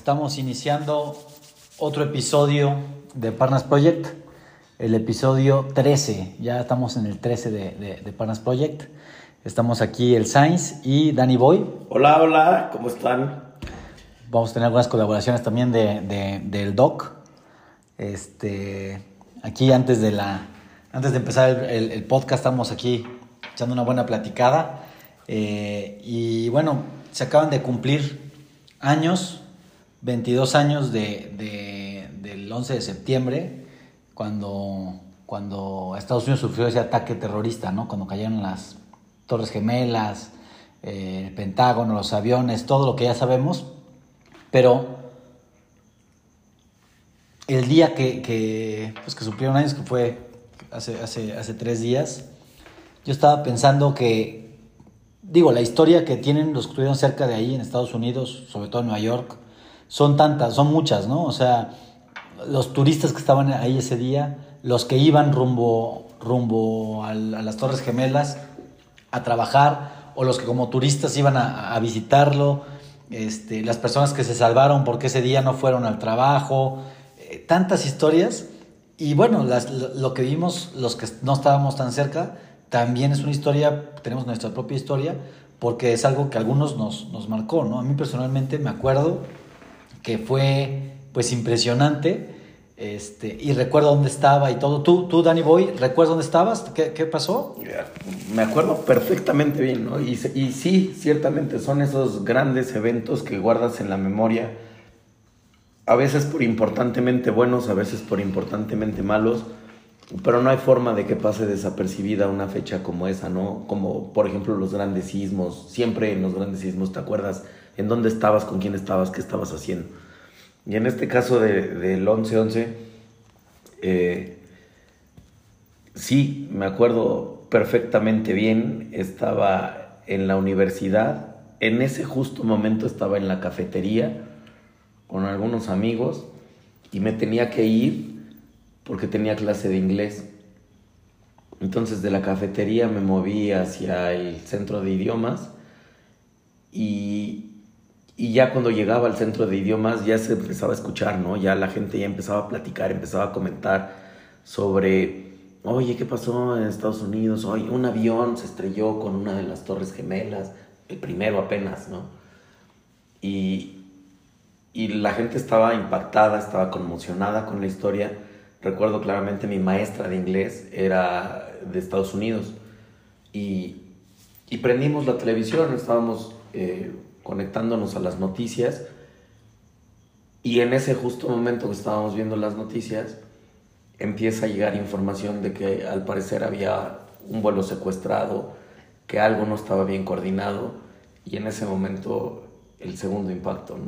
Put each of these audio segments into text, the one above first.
Estamos iniciando otro episodio de Parnas Project, el episodio 13. Ya estamos en el 13 de, de, Parnas Project. Estamos aquí el Sainz y Danny Boy. Hola, hola, ¿cómo están? Vamos a tener algunas colaboraciones también de, del Doc. Este, aquí antes de, la, antes de empezar el, podcast estamos aquí echando una buena platicada. Eh, y bueno, se acaban de cumplir años 22 años de, del 11 de septiembre, cuando, cuando Estados Unidos sufrió ese ataque terrorista, ¿no? Cuando cayeron las Torres Gemelas, eh, el Pentágono, los aviones, todo lo que ya sabemos. Pero el día que, que, pues que cumplieron años, que fue hace, hace, hace tres días, yo estaba pensando que, digo, la historia que tienen los que estuvieron cerca de ahí en Estados Unidos, sobre todo en Nueva York, son tantas, son muchas, ¿no? O sea, los turistas que estaban ahí ese día, los que iban rumbo, rumbo a, las Torres Gemelas a trabajar, o los que como turistas iban a, visitarlo, este, las personas que se salvaron porque ese día no fueron al trabajo, eh, tantas historias. Y bueno, lo que vimos, los que no estábamos tan cerca, también es una historia, tenemos nuestra propia historia, porque es algo que a algunos nos, nos marcó, ¿no? A mí personalmente me acuerdo que fue pues impresionante. Este, y recuerdo dónde estaba y todo. ¿Tú, tú Danny Boy, recuerdas dónde estabas? ¿Qué, qué pasó? Me acuerdo perfectamente bien, ¿no? Y, y, sí, ciertamente son esos grandes eventos que guardas en la memoria, a veces por importantemente buenos, a veces por importantemente malos, pero no hay forma de que pase desapercibida una fecha como esa, ¿no? Como por ejemplo los grandes sismos, siempre en los grandes sismos te acuerdas en dónde estabas, con quién estabas, qué estabas haciendo. Y en este caso del 11-11, eh, sí, me acuerdo perfectamente bien, estaba en la universidad, en ese justo momento estaba en la cafetería con algunos amigos y me tenía que ir porque tenía clase de inglés. Entonces de la cafetería me moví hacia el centro de idiomas y, y ya cuando llegaba al centro de idiomas ya se empezaba a escuchar, ¿no? Ya la gente ya empezaba a platicar, empezaba a comentar sobre, oye, ¿qué pasó en Estados Unidos? Oye, un avión se estrelló con una de las torres gemelas, el primero apenas, ¿no? Y, y la gente estaba impactada, estaba conmocionada con la historia. Recuerdo claramente mi maestra de inglés era de Estados Unidos y, y prendimos la televisión, estábamos... Eh, conectándonos a las noticias y en ese justo momento que estábamos viendo las noticias empieza a llegar información de que al parecer había un vuelo secuestrado, que algo no estaba bien coordinado y en ese momento el segundo impacto.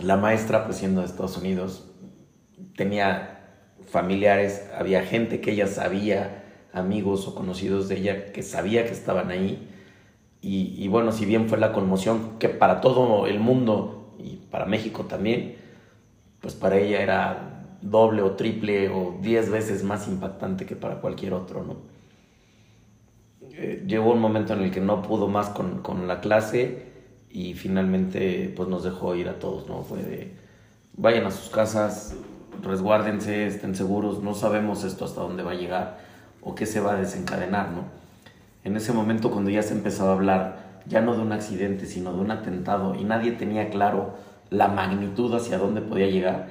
La maestra, pues siendo de Estados Unidos, tenía familiares, había gente que ella sabía, amigos o conocidos de ella que sabía que estaban ahí y, bueno, si bien fue la conmoción que para todo el mundo y para México también, pues para ella era doble o triple o diez veces más impactante que para cualquier otro, ¿no? Eh, llegó un momento en el que no pudo más con, con, la clase y finalmente pues nos dejó ir a todos, ¿no? Fue de, vayan a sus casas, resguárdense, estén seguros, no sabemos esto hasta dónde va a llegar o qué se va a desencadenar, ¿no? En ese momento cuando ya se empezaba a hablar ya no de un accidente, sino de un atentado y nadie tenía claro la magnitud hacia dónde podía llegar,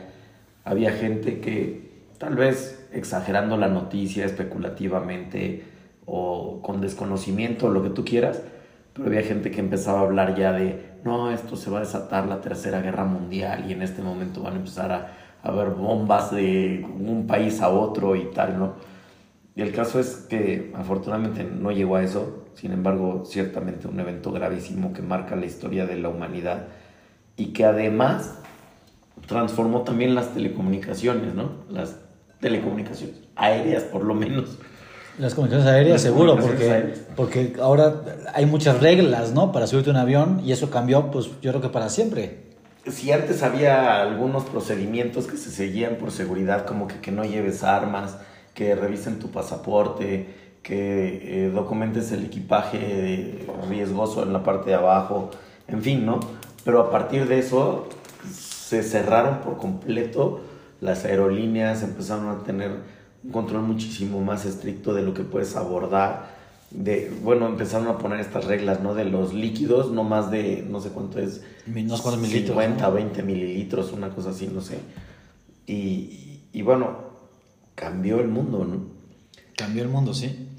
había gente que tal vez exagerando la noticia especulativamente o con desconocimiento, lo que tú quieras, pero había gente que empezaba a hablar ya de, no, esto se va a desatar la tercera guerra mundial y en este momento van a empezar a, haber bombas de un país a otro y tal, ¿no? Y el caso es que afortunadamente no llegó a eso, sin embargo, ciertamente un evento gravísimo que marca la historia de la humanidad y que además transformó también las telecomunicaciones, ¿no? Las telecomunicaciones aéreas, por lo menos. Las comunicaciones aéreas, seguro, porque, porque ahora hay muchas reglas, ¿no? Para subirte un avión y eso cambió, pues yo creo que para siempre. Si antes había algunos procedimientos que se seguían por seguridad, como que, que no lleves armas, que revisen tu pasaporte, que eh, documentes el equipaje riesgoso en la parte de abajo, en fin, ¿no? Pero a partir de eso se cerraron por completo las aerolíneas, empezaron a tener un control muchísimo más estricto de lo que puedes abordar. De, bueno, empezaron a poner estas reglas, ¿no? De los líquidos, no más de, no sé cuánto es, no sé cuántos mililitros, 50, 20 mililitros, una cosa así, no sé. Y, y bueno, cambió el mundo, ¿no? Cambió el mundo, sí.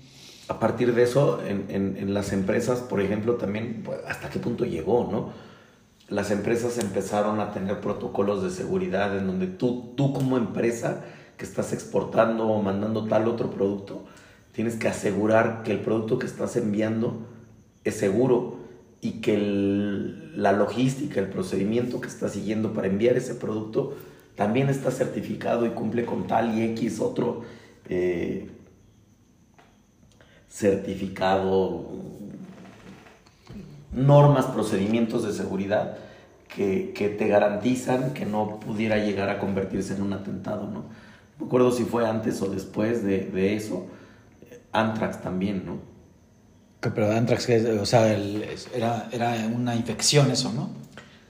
A partir de eso, en, en, en las empresas, por ejemplo, también, pues, ¿hasta qué punto llegó, no? Las empresas empezaron a tener protocolos de seguridad en donde tú, tú como empresa que estás exportando o mandando tal otro producto, tienes que asegurar que el producto que estás enviando es seguro y que el, la logística, el procedimiento que estás siguiendo para enviar ese producto también está certificado y cumple con tal y X otro eh, certificado, normas, procedimientos de seguridad que, que, te garantizan que no pudiera llegar a convertirse en un atentado, ¿no? No recuerdo si fue antes o después de, de eso. Antrax también, ¿no? Pero Antrax, o sea, el, era, era una infección eso, ¿no?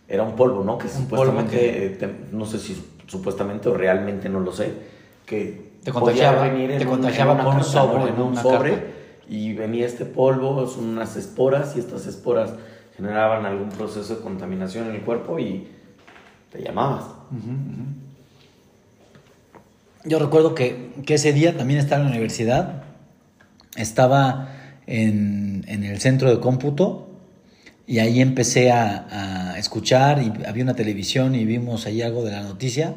Era un polvo, ¿no? Que un supuestamente, que... Te, no sé si supuestamente o realmente no lo sé, que te contagiaba, venir te contagiaba un, con un sobre, en un sobre y venía este polvo, son unas esporas y estas esporas generaban algún proceso de contaminación en el cuerpo y te llamabas. Uh -huh, uh -huh. Yo recuerdo que, que, ese día también estaba en la universidad, estaba en, en el centro de cómputo y ahí empecé a, escuchar y había una televisión y vimos ahí algo de la noticia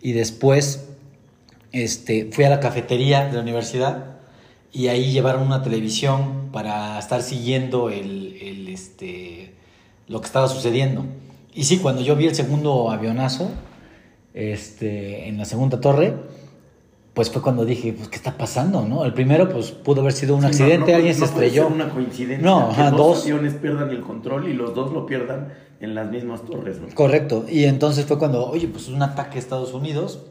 y después este, fui a la cafetería de la universidad y ahí llevaron una televisión para estar siguiendo el, el, este, lo que estaba sucediendo. Y sí, cuando yo vi el segundo avionazo este, en la segunda torre, pues fue cuando dije, pues, ¿qué está pasando? ¿no? El primero, pues, pudo haber sido un sí, accidente, no, no, alguien se estrelló. una coincidencia no, que ajá, dos, dos aviones pierdan el control y los dos lo pierdan en las mismas torres. ¿no? Correcto. Y entonces fue cuando, oye, pues es un ataque a Estados Unidos,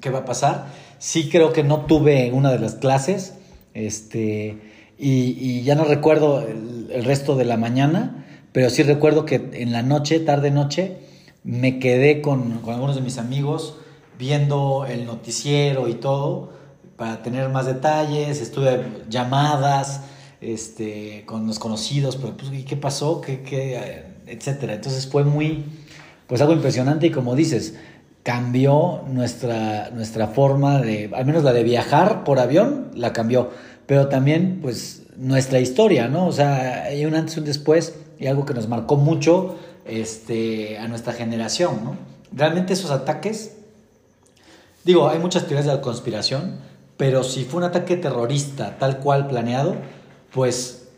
¿qué va a pasar? Sí creo que no tuve una de las clases, este, y, y ya no recuerdo el, el, resto de la mañana, pero sí recuerdo que en la noche, tarde noche, me quedé con, con algunos de mis amigos viendo el noticiero y todo para tener más detalles, estuve llamadas este, con los conocidos, pero pues, ¿qué pasó? ¿Qué, qué? etcétera. Entonces fue muy, pues algo impresionante y como dices, cambió nuestra, nuestra forma de, al menos la de viajar por avión, la cambió, pero también pues nuestra historia, ¿no? O sea, hay un antes y un después y algo que nos marcó mucho este, a nuestra generación, ¿no? Realmente esos ataques, digo, hay muchas teorías de la conspiración, pero si fue un ataque terrorista tal cual planeado, pues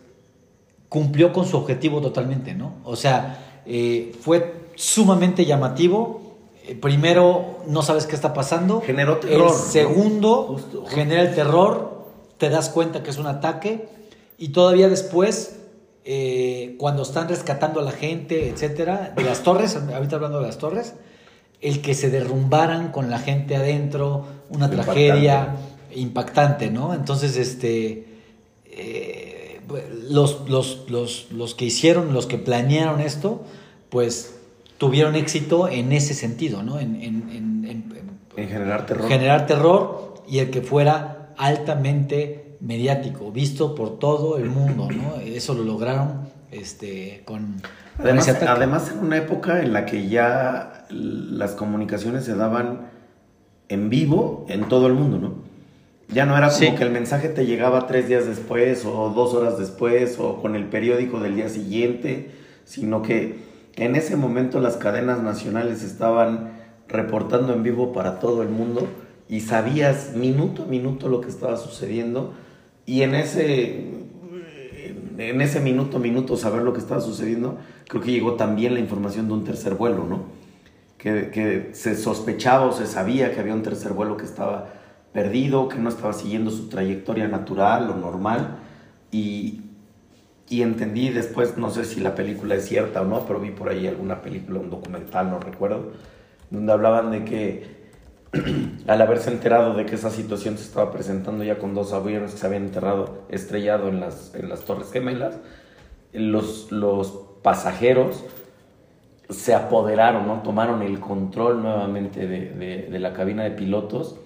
cumplió con su objetivo totalmente, ¿no? O sea, eh, fue sumamente llamativo. Eh, primero, no sabes qué está pasando. Generó terror. El segundo, ¿no? justo, justo. genera el terror, te das cuenta que es un ataque y todavía después, eh, cuando están rescatando a la gente, etcétera, de las torres, ahorita hablando de las torres, el que se derrumbaran con la gente adentro, una Impactante. tragedia impactante, ¿no? Entonces, este, eh, los, los, los, los, que hicieron, los que planearon esto, pues tuvieron éxito en ese sentido, ¿no? En, en, en, en generar terror. Generar terror y el que fuera altamente mediático, visto por todo el mundo, ¿no? Eso lo lograron este, con... Además, con además, en una época en la que ya las comunicaciones se daban en vivo en todo el mundo, ¿no? Ya no era como sí. que el mensaje te llegaba tres días después o dos horas después o con el periódico del día siguiente, sino que en ese momento las cadenas nacionales estaban reportando en vivo para todo el mundo y sabías minuto a minuto lo que estaba sucediendo y en ese en ese minuto a minuto saber lo que estaba sucediendo creo que llegó también la información de un tercer vuelo no que, se sospechaba o se sabía que había un tercer vuelo que estaba perdido, que no estaba siguiendo su trayectoria natural o normal. Y, y, entendí después, no sé si la película es cierta o no, pero vi por ahí alguna película, un documental, no recuerdo, donde hablaban de que al haberse enterado de que esa situación se estaba presentando ya con dos aviones que se habían enterrado, estrellado en las, en las Torres Gemelas, los, los pasajeros se apoderaron, ¿no? Tomaron el control nuevamente de, de la cabina de pilotos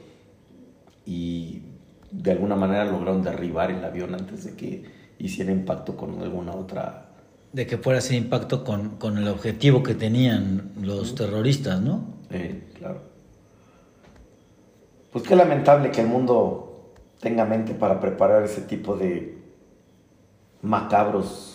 y de alguna manera lograron derribar el avión antes de que hiciera impacto con alguna otra... De que fuera ese impacto con, con el objetivo que tenían los terroristas, ¿no? Eh, claro. Pues qué lamentable que el mundo tenga mente para preparar ese tipo de macabros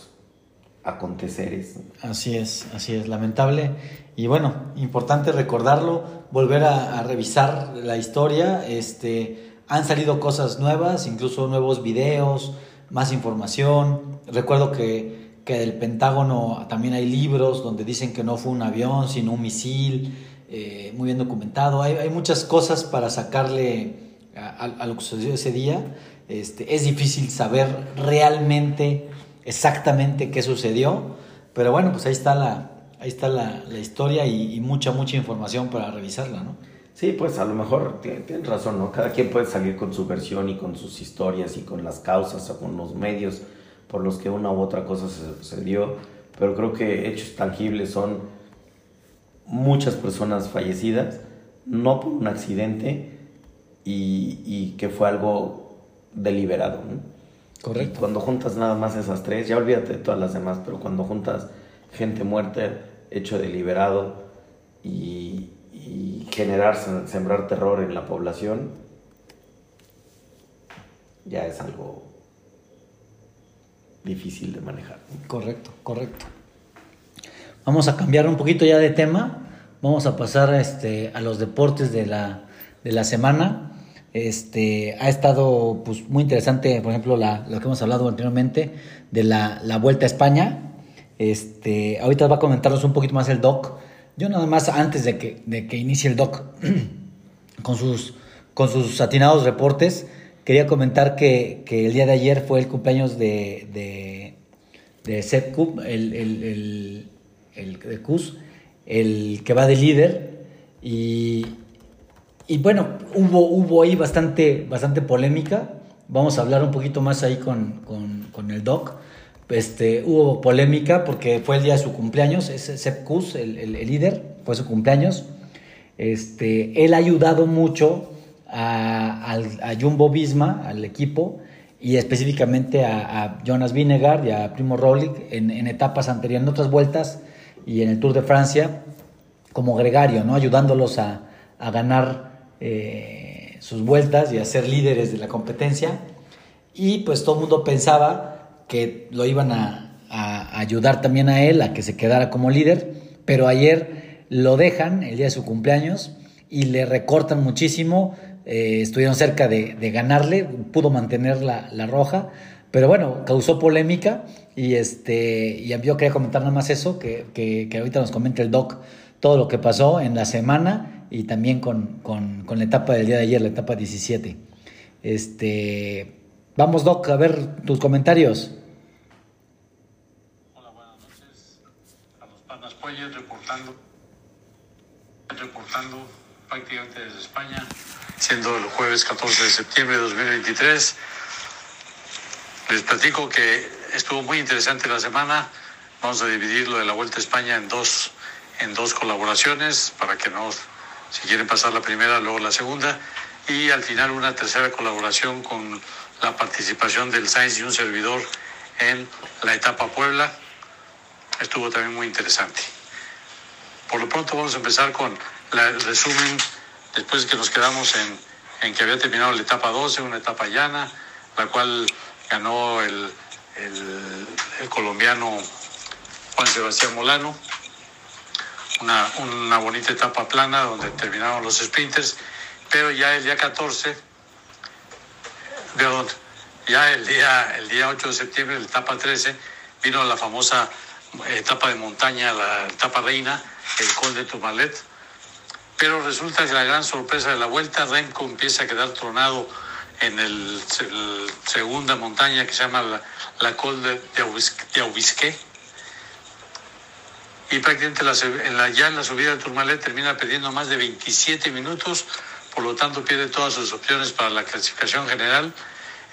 aconteceres. Así es, así es, lamentable. Y bueno, importante recordarlo, volver a, a revisar la historia, este han salido cosas nuevas, incluso nuevos videos, más información. Recuerdo que, del Pentágono también hay libros donde dicen que no fue un avión, sino un misil, eh, muy bien documentado. Hay, muchas cosas para sacarle a, lo que sucedió ese día. Este, es difícil saber realmente, exactamente qué sucedió, pero bueno, pues ahí está la, ahí está la, historia y, y, mucha, mucha información para revisarla, ¿no? Sí, pues a lo mejor tienes razón, ¿no? Cada quien puede salir con su versión y con sus historias y con las causas o con los medios por los que una u otra cosa se sucedió, pero creo que hechos tangibles son muchas personas fallecidas, no por un accidente y, que fue algo deliberado, ¿no? Correcto. cuando juntas nada más esas tres, ya olvídate de todas las demás, pero cuando juntas gente muerta, hecho deliberado y, y generar, sembrar terror en la población, ya es algo difícil de manejar. Correcto, correcto. Vamos a cambiar un poquito ya de tema. Vamos a pasar este, a los deportes de la, de la semana. Este, ha estado pues, muy interesante, por ejemplo, lo que hemos hablado anteriormente de la, Vuelta a España. Este, ahorita va a comentarnos un poquito más el doc yo nada más antes de que, inicie el doc con sus, con atinados reportes, quería comentar que, el día de ayer fue el cumpleaños de, de, de Seth el, el, el, el, de el que va de líder. Y, y bueno, hubo, hubo ahí bastante, bastante polémica. Vamos a hablar un poquito más ahí con, con, con el doc este, hubo polémica porque fue el día de su cumpleaños, es Sepp el, el, líder, fue su cumpleaños. Este, él ha ayudado mucho a, Jumbo Visma, al equipo, y específicamente a, Jonas Vinegar y a Primo Roglic en, etapas anteriores, en otras vueltas y en el Tour de Francia, como gregario, ¿no? ayudándolos a, ganar eh, sus vueltas y a ser líderes de la competencia. Y pues todo el mundo pensaba que lo iban a, ayudar también a él a que se quedara como líder, pero ayer lo dejan el día de su cumpleaños y le recortan muchísimo, eh, estuvieron cerca de, ganarle, pudo mantener la, roja, pero bueno, causó polémica y, este, y yo quería comentar nada más eso, que, que, ahorita nos comente el doc todo lo que pasó en la semana y también con, con, con la etapa del día de ayer, la etapa 17. Este, Vamos, Doc, a ver tus comentarios. Hola, buenas noches. A los panas Puelles reportando, reportando prácticamente desde España, siendo el jueves 14 de septiembre de 2023. Les platico que estuvo muy interesante la semana. Vamos a dividir lo de la Vuelta a España en dos, en dos colaboraciones para que no, si quieren pasar la primera, luego la segunda. Y al final una tercera colaboración con la participación del Sainz y un servidor en la etapa Puebla. Estuvo también muy interesante. Por lo pronto vamos a empezar con el resumen, después de que nos quedamos en, que había terminado la etapa 12, una etapa llana, la cual ganó el colombiano Juan Sebastián Molano. Una, una bonita etapa plana donde terminaron los sprinters, pero ya el día 14 perdón, ya el día, el día 8 de septiembre, la etapa 13, vino la famosa etapa de montaña, la etapa reina, el Col de Tourmalet. Pero resulta que la gran sorpresa de la vuelta, Remco empieza a quedar tronado en el, segunda montaña que se llama la, la Col de, de Aubisque. Y prácticamente en la, ya en la subida de Tourmalet termina perdiendo más de 27 minutos por lo tanto pierde todas sus opciones para la clasificación general.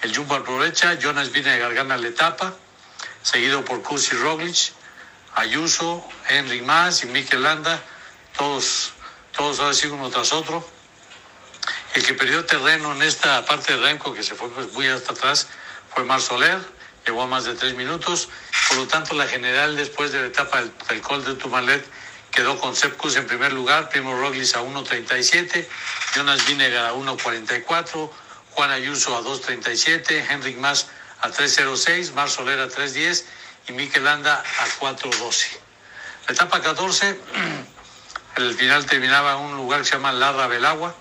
El Jumbo aprovecha, Jonas Vinegar gana la etapa, seguido por Kursi Roglic, Ayuso, Henry Mas y Mikel Landa, todos, todos así uno tras otro. El que perdió terreno en esta parte de Renko, que se fue pues, muy hasta atrás, fue Mar Soler, llegó a más de tres minutos. Por lo tanto, la general, después de la etapa del, Col de Tumalet, quedó con Sepkus en primer lugar, Primo Roglic a 1.37, Jonas Vinegar a 1.44, Juan Ayuso a 2.37, Henrik Mas a 3.06, Mar Soler a 3.10 y Mikel Landa a 4.12. La etapa 14, el final terminaba en un lugar que se llama Ladra Belagua,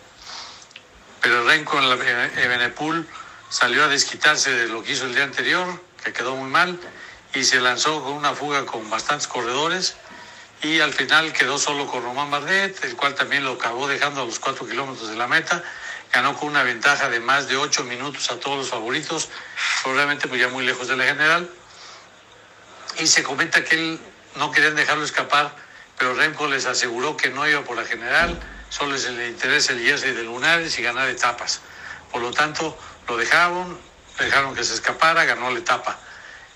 pero Renko en, la, en salió a desquitarse de lo que hizo el día anterior, que quedó muy mal, y se lanzó con una fuga con bastantes corredores y al final quedó solo con Román Bardet, el cual también lo acabó dejando a los cuatro kilómetros de la meta. Ganó con una ventaja de más de ocho minutos a todos los favoritos, probablemente pues ya muy lejos de la general. Y se comenta que él no querían dejarlo escapar, pero Remco les aseguró que no iba por la general, solo les le interesa el jersey de Lunares y ganar etapas. Por lo tanto, lo dejaron, dejaron que se escapara, ganó la etapa.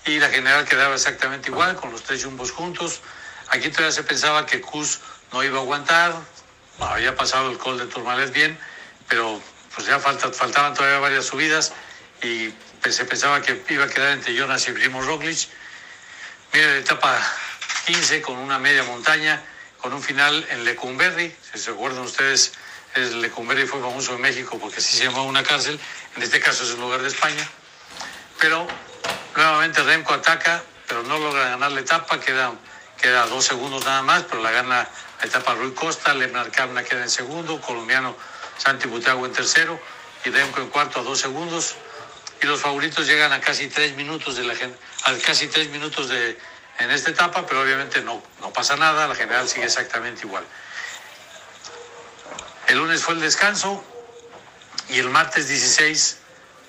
Y la general quedaba exactamente igual, con los tres jumbos juntos. Aquí todavía se pensaba que Cus no iba a aguantar, había pasado el col de Turmalet bien, pero pues ya falta, faltaban todavía varias subidas y pues, se pensaba que iba a quedar entre Jonas y Primo Roglic. Mira etapa 15 con una media montaña, con un final en Lecumberri, si se acuerdan ustedes, el Lecumberri fue famoso en México porque así se llamaba una cárcel, en este caso es un lugar de España, pero nuevamente Remco ataca, pero no logra ganar la etapa, queda queda dos segundos nada más, pero la gana la etapa Rui Costa, Lemnar Cabna queda en segundo, colombiano Santi Butago en tercero y Remco en cuarto a dos segundos. Y los favoritos llegan a casi tres minutos de la a casi tres minutos de en esta etapa, pero obviamente no, no pasa nada, la general sigue exactamente igual. El lunes fue el descanso y el martes 16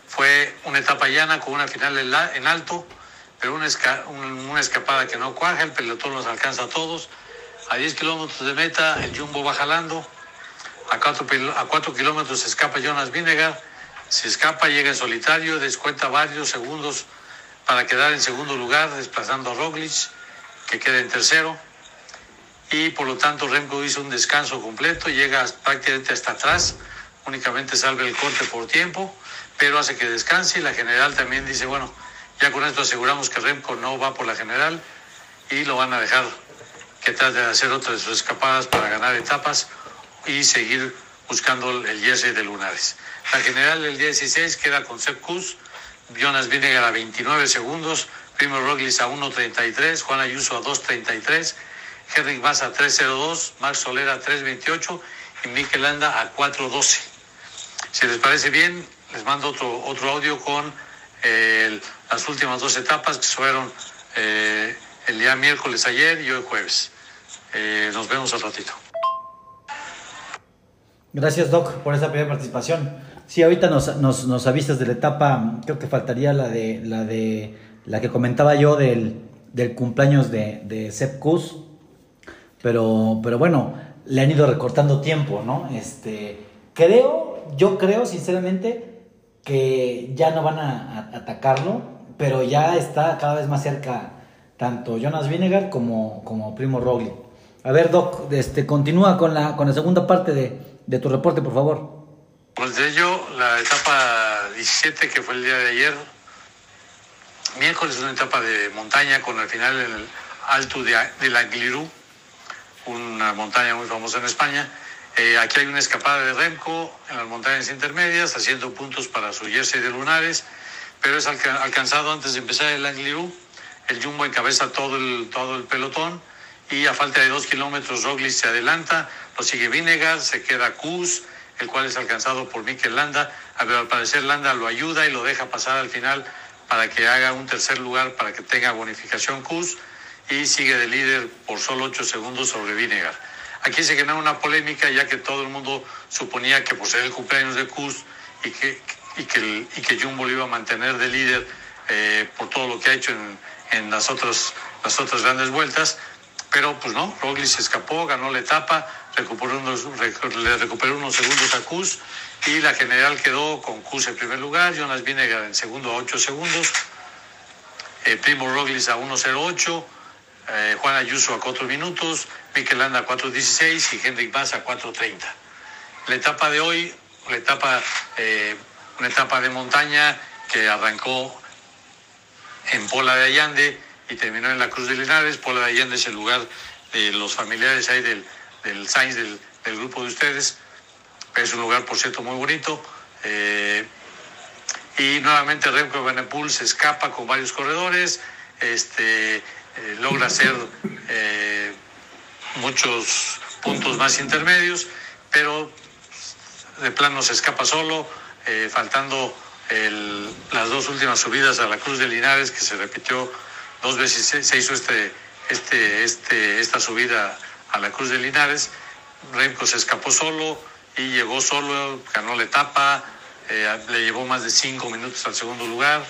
fue una etapa llana con una final en alto pero una, esca una escapada que no cuaja, el pelotón los alcanza a todos. A 10 kilómetros de meta, el Jumbo va jalando. A 4, a 4 kilómetros se escapa Jonas Vinegar. Se escapa, llega en solitario, descuenta varios segundos para quedar en segundo lugar, desplazando a Roglic, que queda en tercero. Y por lo tanto, Remco hizo un descanso completo, llega prácticamente hasta atrás, únicamente salve el corte por tiempo, pero hace que descanse. Y la general también dice: Bueno, ya con esto aseguramos que Remco no va por la general y lo van a dejar que trate de hacer otras de escapadas para ganar etapas y seguir buscando el jersey de Lunares. La general del 16 queda con Sepp Kuss, Jonas Vinegar a 29 segundos, Primo Roglic a 1.33, Juan Ayuso a 2.33, Henrik Mas a 3.02, Max Soler a 3.28 y Mikel Landa a 4.12. Si les parece bien, les mando otro, otro audio con el, las últimas dos etapas que fueron eh, el día miércoles ayer y hoy jueves. Eh, nos vemos al ratito. Gracias Doc por esa primera participación. Sí, ahorita nos, nos, nos, avisas de la etapa, creo que faltaría la de la de la que comentaba yo del, del cumpleaños de, de Sepp pero, pero bueno, le han ido recortando tiempo, ¿no? Este, creo, yo creo sinceramente que ya no van a, atacarlo, pero ya está cada vez más cerca tanto Jonas Vinegar como, como Primo Roglic. A ver, Doc, este, continúa con la, con la segunda parte de, de tu reporte, por favor. Pues de ello, la etapa 17, que fue el día de ayer, miércoles, una etapa de montaña con al final el alto de, de la Glirú, una montaña muy famosa en España eh, aquí hay una escapada de Remco en las montañas intermedias, haciendo puntos para su jersey de lunares, pero es alcanzado antes de empezar el Angliru. El Jumbo encabeza todo el, todo el pelotón y a falta de dos kilómetros Roglic se adelanta, lo sigue Vinegar, se queda Kuz, el cual es alcanzado por Mikel Landa. Al parecer Landa lo ayuda y lo deja pasar al final para que haga un tercer lugar, para que tenga bonificación Kuz y sigue de líder por solo ocho segundos sobre Vinegar. Aquí se generó una polémica ya que todo el mundo suponía que por ser el cumpleaños de Kuz y que, y que, y que Jumbo lo iba a mantener de líder eh, por todo lo que ha hecho en, en, las, otras, las otras grandes vueltas, pero pues no, Roglic se escapó, ganó la etapa, recuperó unos, le recuperó unos segundos a Kuz y la general quedó con Kuz en primer lugar, Jonas Vinegar en segundo a 8 segundos, eh, Primo Roglic a 1.08, eh, Juan Ayuso a 4 minutos, Mikel Landa a 4.16 y Henrik Mas a 4.30. La etapa de hoy, la etapa, eh, una etapa de montaña que arrancó en Pola de Allande y terminó en la Cruz de Linares. Pola de Allande es el lugar de los familiares ahí del, del Sainz, del, del grupo de ustedes. Es un lugar, por cierto, muy bonito. Eh, y nuevamente Remco Benepul se escapa con varios corredores, este, eh, logra hacer eh, muchos puntos más intermedios, pero de plano se escapa solo, eh, faltando las dos últimas subidas a la Cruz de Linares, que se repitió dos veces, se, hizo este, este, este, esta subida a la Cruz de Linares. Remco se escapó solo y llegó solo, ganó la etapa, le llevó más de cinco minutos al segundo lugar,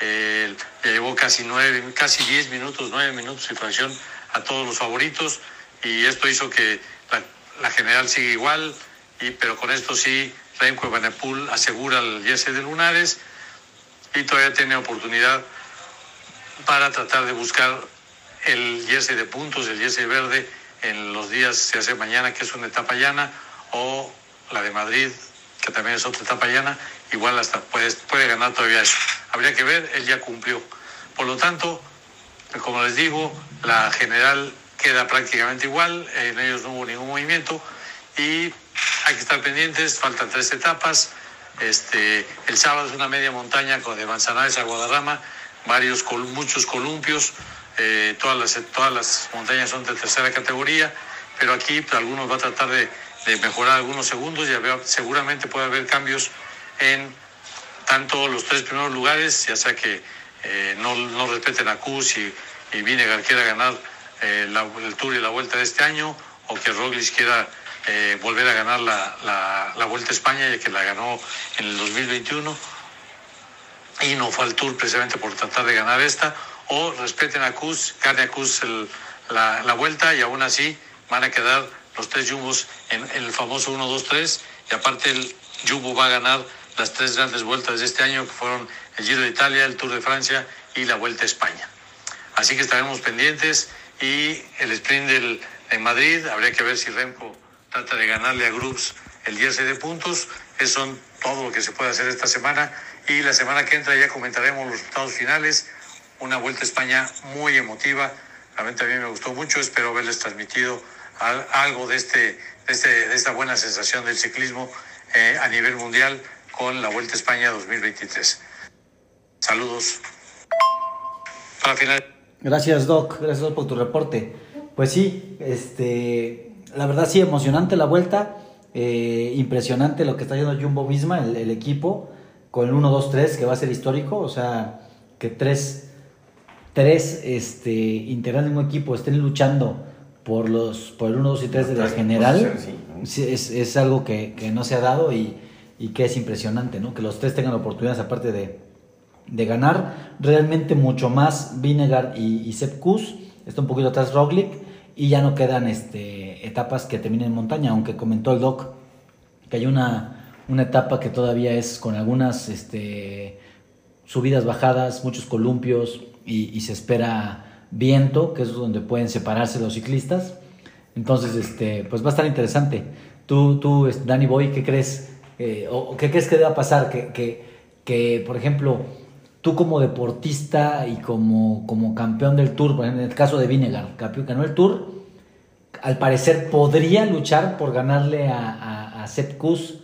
eh, le llevó casi nueve, casi diez minutos, nueve minutos y fracción a todos los favoritos y esto hizo que la, general siga igual, pero con esto sí, Remco Evenepoel asegura el jersey de Lunares y todavía tiene oportunidad para tratar de buscar el jersey de puntos, el jersey verde en los días, se hace mañana, que es una etapa llana, o la de Madrid, que también es otra etapa llana, igual hasta puede, puede ganar todavía eso. Habría que ver, él ya cumplió. Por lo tanto, como les digo, la general queda prácticamente igual, en ellos no hubo ningún movimiento y hay que estar pendientes, faltan tres etapas. Este, el sábado es una media montaña con de Manzanares a Guadarrama, varios, muchos columpios, eh, todas, las, todas las montañas son de tercera categoría, pero aquí algunos va a tratar de, mejorar algunos segundos y seguramente puede haber cambios en tanto los tres primeros lugares, ya sea que eh, no, no respeten a Kuz y, y Vinegar quiera ganar eh, la- el Tour y la Vuelta de este año, o que Roglic quiera eh, volver a ganar la, la, la Vuelta a España, ya que la ganó en el 2021 y no fue al Tour precisamente por tratar de ganar esta, o respeten a Kuz, gane a Kuz el- la, la Vuelta y aún así van a quedar los tres Jumbos en, el famoso 1-2-3 y aparte el Jumbo va a ganar las tres grandes vueltas de este año que fueron el Giro de Italia, el Tour de Francia y la Vuelta a España. Así que estaremos pendientes y el sprint del, en Madrid, habría que ver si Remco trata de ganarle a Groups el jersey de puntos. Eso son todo lo que se puede hacer esta semana y la semana que entra ya comentaremos los resultados finales. Una Vuelta a España muy emotiva. Realmente a mí me gustó mucho, espero haberles transmitido al- algo de, este, de, este, de esta buena sensación del ciclismo eh, a nivel mundial con la Vuelta a España 2023. Saludos. Para finalizar. Gracias, Doc. Gracias Doc, por tu reporte. Pues sí, este, la verdad sí, emocionante la vuelta. eh, impresionante lo que está haciendo Jumbo misma, el, el equipo, con el 1-2-3, que va a ser histórico. O sea, que tres, tres este, integrantes de un equipo estén luchando por, los, por el 1, 2 y 3 de la general. posiciones, sí, ¿no? Es, es algo que, que no se ha dado y, y que es impresionante, ¿no? Que los tres tengan oportunidades aparte de, de ganar. Realmente mucho más Vinegar y, y Sepp Kuss. Está un poquito atrás Roglic y ya no quedan este, etapas que terminen en montaña, aunque comentó el Doc que hay una, una etapa que todavía es con algunas este, subidas, bajadas, muchos columpios y, y se espera viento, que es donde pueden separarse los ciclistas. Entonces, este, pues va a estar interesante. Tú, tú este, Danny Boy, ¿qué crees? Eh, o, qué crees que deba pasar? Que, que, que, por ejemplo, tú como deportista y como, como campeón del Tour, en el caso de Vinegar, campeón- ganó el Tour, al parecer podría luchar por ganarle a, a, a Sepp Kuss,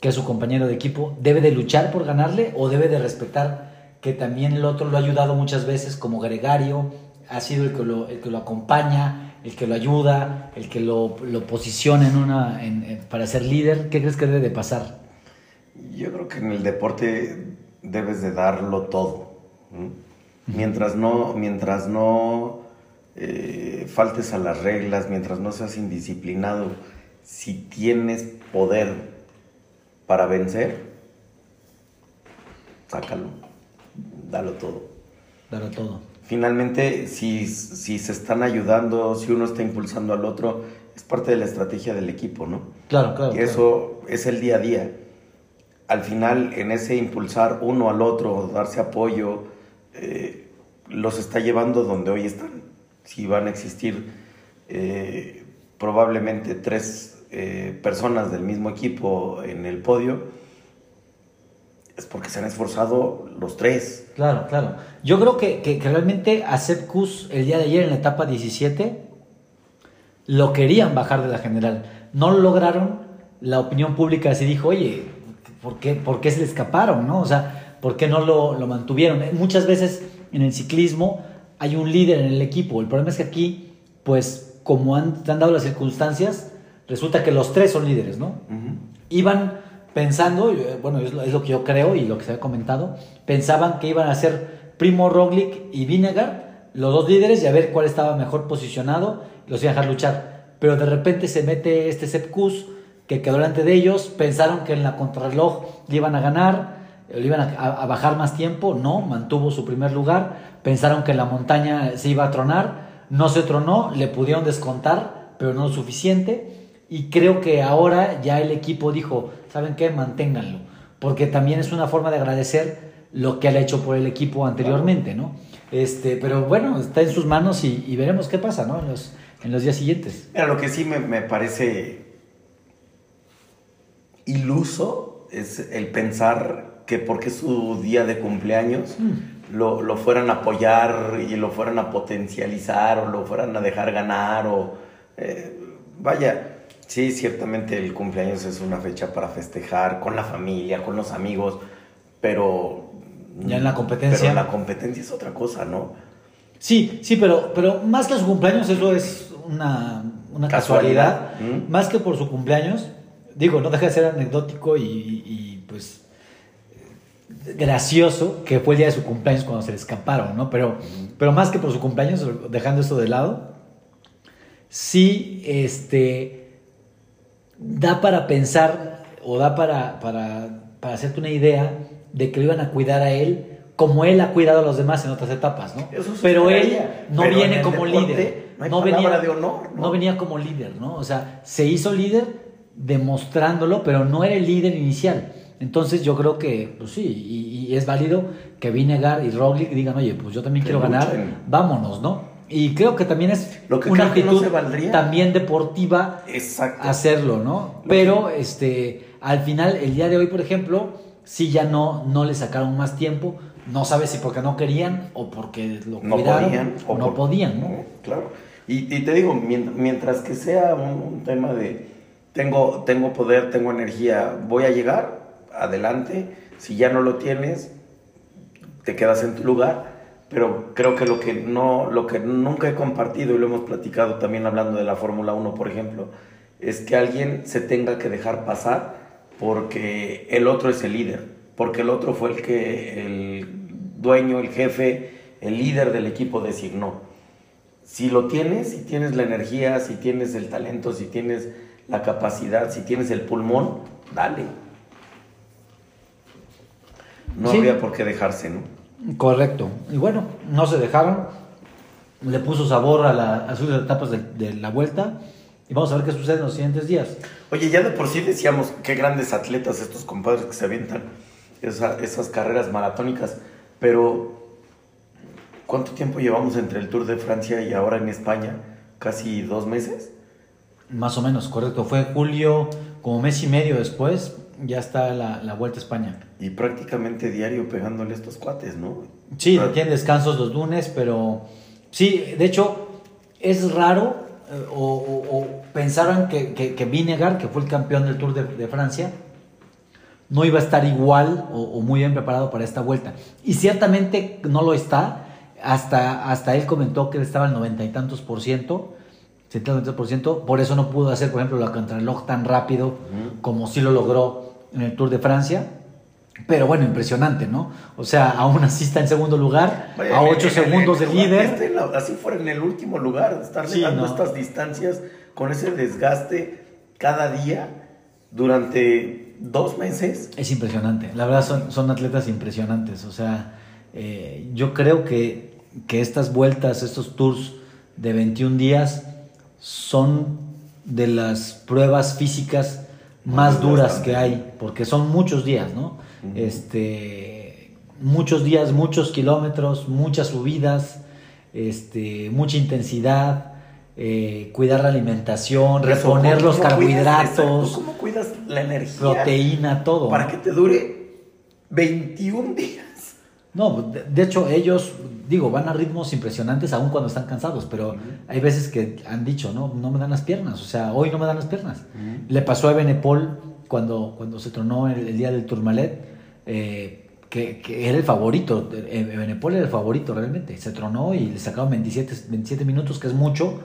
que es su compañero de equipo. ¿Debe de luchar por ganarle o debe de respetar que también el otro lo ha ayudado muchas veces como gregario, ha sido el que lo, el que lo acompaña, el que lo ayuda, el que lo, lo posiciona en una, en- en- para ser líder? ¿Qué crees que debe de pasar? Yo creo que en el deporte debes de darlo todo. Mientras no, mientras no eh, faltes a las reglas, mientras no seas indisciplinado, si tienes poder para vencer, sácalo, dalo todo. Darlo todo. Finalmente, si, si se están ayudando, si uno está impulsando al otro, es parte de la estrategia del equipo, ¿no? Claro, claro. Y claro. eso es el día a día. Al final, en ese impulsar uno al otro, darse apoyo, eh, los está llevando donde hoy están. si van a existir eh, probablemente tres eh, personas del mismo equipo en el podio, es porque se han esforzado los tres. Claro, claro. Yo creo que, que, realmente a Seth Kus el día de ayer en la etapa 17 lo querían bajar de la general. No lo lograron. La opinión pública se dijo, oye, ¿por qué, por qué se le escaparon? ¿no? O sea, ¿por qué no lo, lo mantuvieron? Muchas veces en el ciclismo hay un líder en el equipo. El problema es que aquí, pues, como han, han dado las circunstancias, resulta que los tres son líderes, ¿no? Iban pensando, eh, bueno, es lo, que yo creo y lo que se ha comentado, pensaban que iban a ser Primo Roglic y Vinegar, los dos líderes, y a ver cuál estaba mejor posicionado, los iban a dejar luchar. Pero de repente se mete este Sepkus que quedó delante de ellos, pensaron que en la contrarreloj le iban a ganar, le iban a, bajar más tiempo, no, mantuvo su primer lugar, pensaron que en la montaña se iba a tronar, no se tronó, le pudieron descontar, pero no lo suficiente, y creo que ahora ya el equipo dijo, ¿saben qué? Manténganlo. Porque también es una forma de agradecer lo que ha hecho por el equipo anteriormente, ¿no? Este, pero bueno, está en sus manos y, veremos qué pasa, ¿no? En los, en los días siguientes. Mira, lo que sí me, parece iluso es el pensar que porque es su día de cumpleaños mm. lo, fueran a apoyar y lo fueran a potencializar o lo fueran a dejar ganar o... Eh, vaya, Sí, ciertamente el cumpleaños es una fecha para festejar con la familia, con los amigos, pero... Ya en la competencia. Pero la competencia es otra cosa, ¿no? Sí, sí, pero, pero más que su cumpleaños, eso es una, casualidad. Más que por su cumpleaños, digo, no deja de ser anecdótico y, pues gracioso que fue el día de su cumpleaños cuando se le escaparon, ¿no? Pero, pero más que por su cumpleaños, dejando eso de lado, sí, este da para pensar o da para, para, para hacerte una idea de que lo iban a cuidar a él como él ha cuidado a los demás en otras etapas, ¿no? Pero él no viene como líder. No, venía, de honor, ¿no? venía como líder, ¿no? O sea, se hizo líder demostrándolo, pero no era el líder inicial. Entonces yo creo que, pues sí, y, es válido que Vinegar y Roglic digan, oye, pues yo también quiero ganar, vámonos, ¿no? Y creo que también es Lo que una actitud también deportiva hacerlo, ¿no? Pero este, al final, el día de hoy, por ejemplo, sí ya no, no le sacaron más tiempo. No sabes si porque no querían o porque lo no podían, o no podían, ¿no? Claro. Y, te digo, mientras que sea un, tema de tengo, tengo poder, tengo energía, voy a llegar, adelante. Si ya no lo tienes, te quedas en tu lugar pero creo que lo que no lo que nunca he compartido y lo hemos platicado también hablando de la Fórmula 1 por ejemplo es que alguien se tenga que dejar pasar porque el otro es el líder porque el otro fue el que el dueño el jefe el líder del equipo designó. Si lo tienes si tienes la energía si tienes el talento si tienes la capacidad si tienes el pulmón dale. No habría por qué dejarse no Correcto. Y bueno, no se dejaron. Le puso sabor a, la, a sus etapas de, la vuelta. Y vamos a ver qué sucede en los siguientes días. Oye, ya de por sí decíamos qué grandes atletas estos compadres que se avientan esas carreras maratónicas. Pero, ¿cuánto tiempo llevamos entre el Tour de Francia y ahora en España? ¿Casi dos meses? Más o menos, correcto. Fue julio, como mes y medio después, ya está la, Vuelta a España. Y prácticamente diario pegándole estos cuates, ¿no? Sí, tienen descansos los lunes, pero sí, de hecho, es raro eh, o, pensaron que, que, Vinegar, que fue el campeón del Tour de, Francia, no iba a estar igual o, muy bien preparado para esta vuelta. Y ciertamente no lo está. Hasta, hasta él comentó que estaba al noventa y tantos por ciento. 70 por ciento, por eso no pudo hacer, por ejemplo, la contrarreloj tan rápido como sí lo logró en el Tour de Francia. Pero bueno, impresionante, ¿no? O sea, aún así está en segundo lugar, a 8 segundos de líder. así fuera en el último lugar, estar sí, estas distancias con ese desgaste cada día durante dos meses. Es impresionante, la verdad son, son atletas impresionantes. O sea, eh, yo creo que, que estas vueltas, estos tours de 21 días, son de las pruebas físicas más duras que hay, porque son muchos días, ¿no? Este, muchos días, muchos kilómetros, muchas subidas, este, mucha intensidad, eh, cuidar la alimentación, reponer ¿cómo- los cuidas- carbohidratos, ¿Cómo cuidas la energía? proteína, todo. Para que te dure 21 días. No, de, de hecho ellos, digo, van a ritmos impresionantes aún cuando están cansados, pero hay veces que han dicho, no, no me dan las piernas, o sea, hoy no me dan las piernas. Le pasó a Benepol cuando, cuando se tronó el, el día del Tourmalet, eh, que, que era el favorito, eh, Benepol era el favorito realmente, se tronó y le sacaron 27, 27 minutos, que es mucho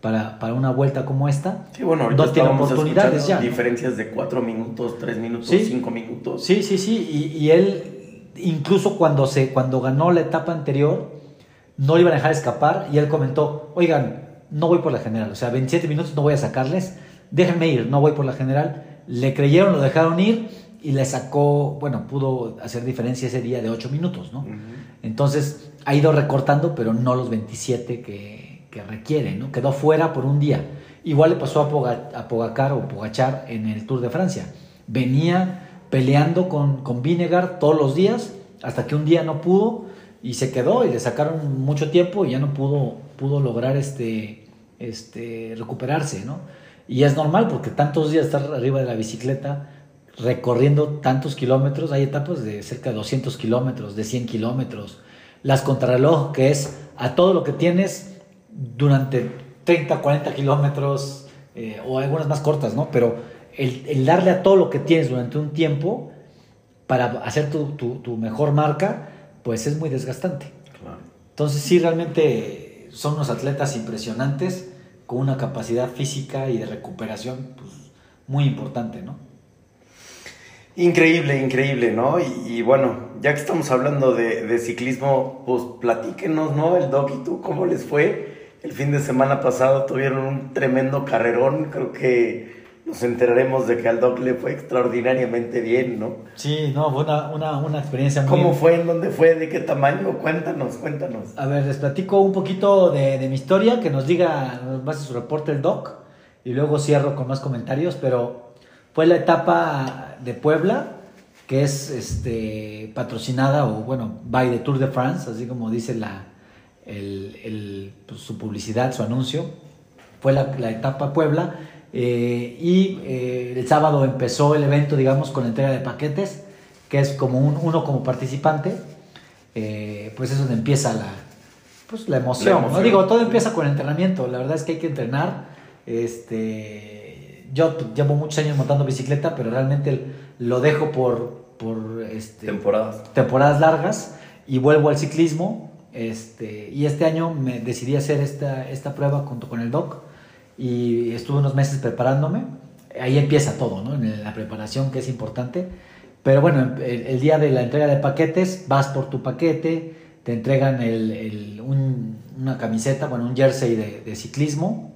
para, para una vuelta como esta. Sí, bueno, ahorita no tiene oportunidades ya. diferencias de 4 minutos, 3 minutos, Sí. 5 minutos. Sí, sí, sí. Y, y él, incluso cuando, se, cuando ganó la etapa anterior, no le iban a dejar escapar. Y él comentó: Oigan, no voy por la general. O sea, 27 minutos no voy a sacarles. Déjenme ir, no voy por la general. Le creyeron, lo dejaron ir y le sacó, bueno, pudo hacer diferencia ese día de 8 minutos, ¿no? Entonces ha ido recortando, pero no los 27 que, que requiere, ¿no? Quedó fuera por un día. Igual le pasó a, Poga- a Pogacar o Pogachar en el Tour de Francia. Venía peleando con, con Vinegar todos los días, hasta que un día no pudo y se quedó y le sacaron mucho tiempo y ya no pudo, pudo lograr este, este, recuperarse, ¿no? Y es normal porque tantos días estar arriba de la bicicleta, recorriendo tantos kilómetros, hay etapas de cerca de 200 kilómetros, de 100 kilómetros, las contrarreloj, que es a todo lo que tienes durante 30, 40 kilómetros, eh, o algunas más cortas, ¿no? Pero el, el darle a todo lo que tienes durante un tiempo para hacer tu, tu- tu mejor marca, pues es muy desgastante. Claro. Entonces sí, realmente son unos atletas impresionantes con una capacidad física y de recuperación pues, muy importante, ¿no? Increíble, increíble, ¿no? Y, y bueno, ya que estamos hablando de, de ciclismo, pues platíquenos, ¿no? El Doc y tú, ¿cómo les fue? El fin de semana pasado tuvieron un tremendo carrerón, creo que nos enteraremos de que al Doc le fue extraordinariamente bien, ¿no? Sí, no, fue una, una, una experiencia muy... ¿Cómo fue? ¿En dónde fue? ¿De qué tamaño? Cuéntanos, cuéntanos. A ver, les platico un poquito de, de mi historia, que nos diga, nos su reporte el doc, y luego cierro con más comentarios, pero fue la etapa de Puebla, que es este, patrocinada, o bueno, by the Tour de France, así como dice la, el- el, pues, su publicidad, su anuncio. Fue la, la etapa Puebla, eh, y eh, el sábado empezó el evento, digamos, con la entrega de paquetes, que es como un, uno como participante, eh, pues es donde empieza la, pues, la emoción. La ¿no? Digo, todo empieza con el entrenamiento. La verdad es que hay que entrenar. Este, yo llevo muchos años montando bicicleta, pero realmente lo dejo por, por este, Temporadas. temporadas largas y vuelvo al ciclismo. Este, y este año me decidí hacer esta, esta prueba junto con el doc y estuve unos meses preparándome. Ahí empieza todo, ¿no? En la preparación, que es importante. Pero bueno, el, el día de la entrega de paquetes, vas por tu paquete, te entregan el- el- un- una camiseta, bueno, un jersey de, de ciclismo,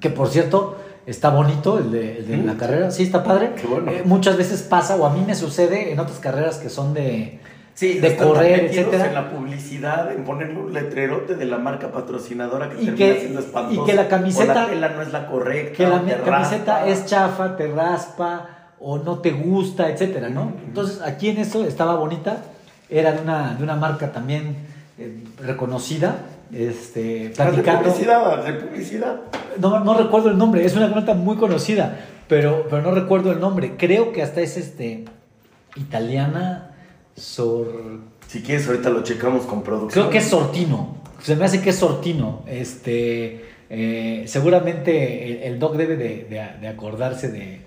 que por cierto está bonito, el de, el de la Mm. carrera, sí está padre. Qué bueno. Eh, muchas veces pasa, o a mí me sucede en otras carreras que son de, Sí, de correr, etcétera. en la publicidad, en ponerle un letrerote de la marca patrocinadora que Y termina que- siendo y espantoso. que la camiseta- O la tela no es la correcta. que la camiseta raspa. es chafa, te raspa o no te gusta, etcétera, ¿no? Entonces aquí en esto estaba bonita, era de una, de una marca también eh, reconocida, este, de publicidad, de publicidad. No, no recuerdo el nombre, es una marca muy conocida, pero, pero no recuerdo el nombre. Creo que hasta es este italiana, sor, Si quieres, ahorita lo checamos con producción. Creo que es Sortino. Se me hace que es Sortino. Este, eh, seguramente el, el doc debe de, de- de acordarse de.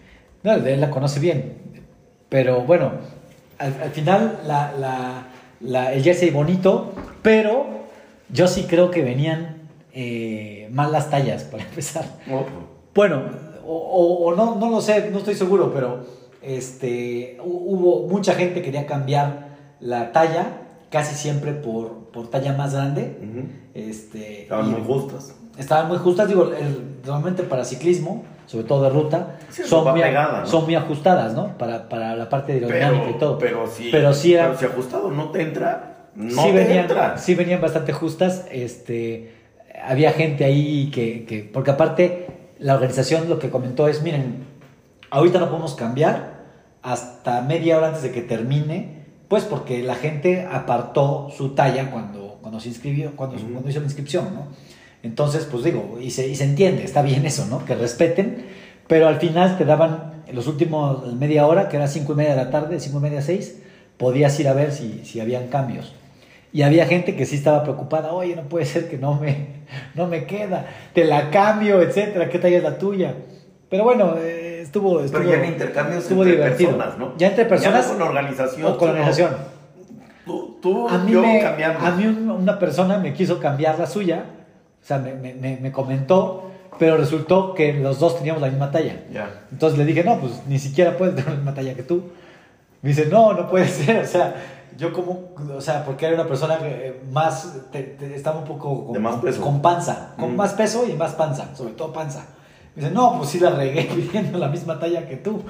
No, él la conoce bien. Pero bueno, al, al final la, la- la- el jersey bonito, pero yo sí creo que venían eh, mal las tallas para empezar. Oh, Bueno, o, o- o no, no lo sé, no estoy seguro, pero este, hu- hubo mucha gente que quería cambiar la talla, casi siempre por, por talla más grande. Este, Estaban muy justas. estaban muy justas, digo, el- normalmente para ciclismo, sobre todo de ruta, Sí, son, muy, pegada, ¿no? son muy ajustadas, ¿no? Para, para la parte aerodinámica y todo. pero sí. Pero era- pero si ajustado no te entra, no sí, te venían, entra. sí venían bastante justas. Este, había gente ahí que, que- porque aparte la organización lo que comentó es, miren, ahorita no podemos cambiar hasta media hora antes de que termine, pues porque la gente apartó su talla cuando, cuando se inscribió, cuando, cuando hizo la inscripción, ¿no? Entonces, pues digo, y se, y se entiende, está bien eso, ¿no? Que respeten, pero al final te daban los últimos media hora, que era cinco y media de la tarde, cinco y media, seis, podías ir a ver si, si habían cambios. Y había gente que sí estaba preocupada, oye, no puede ser que no me, no me queda, te la cambio, etcétera, ¿qué talla es la tuya? Pero bueno, eh, estuvo, estuvo, Pero ya en intercambios estuvo entre divertido. personas, ¿no? Ya entre personas Ya con organización. o con organización. Tú, tú A mí, yo me- a mí un- una persona me quiso cambiar la suya, o sea, me, me- me- me comentó, pero resultó que los dos teníamos la misma talla. Ya. Entonces le dije, no, pues ni siquiera puedes tener la misma talla que tú. Me dice, no, no puede ser, o sea, yo como, o sea, porque era una persona eh, más, te- te- estaba un poco con, De más peso. con panza, con Mm. más peso y más panza, sobre todo panza. Me dice, no, pues sí la regué pidiendo la misma talla que tú.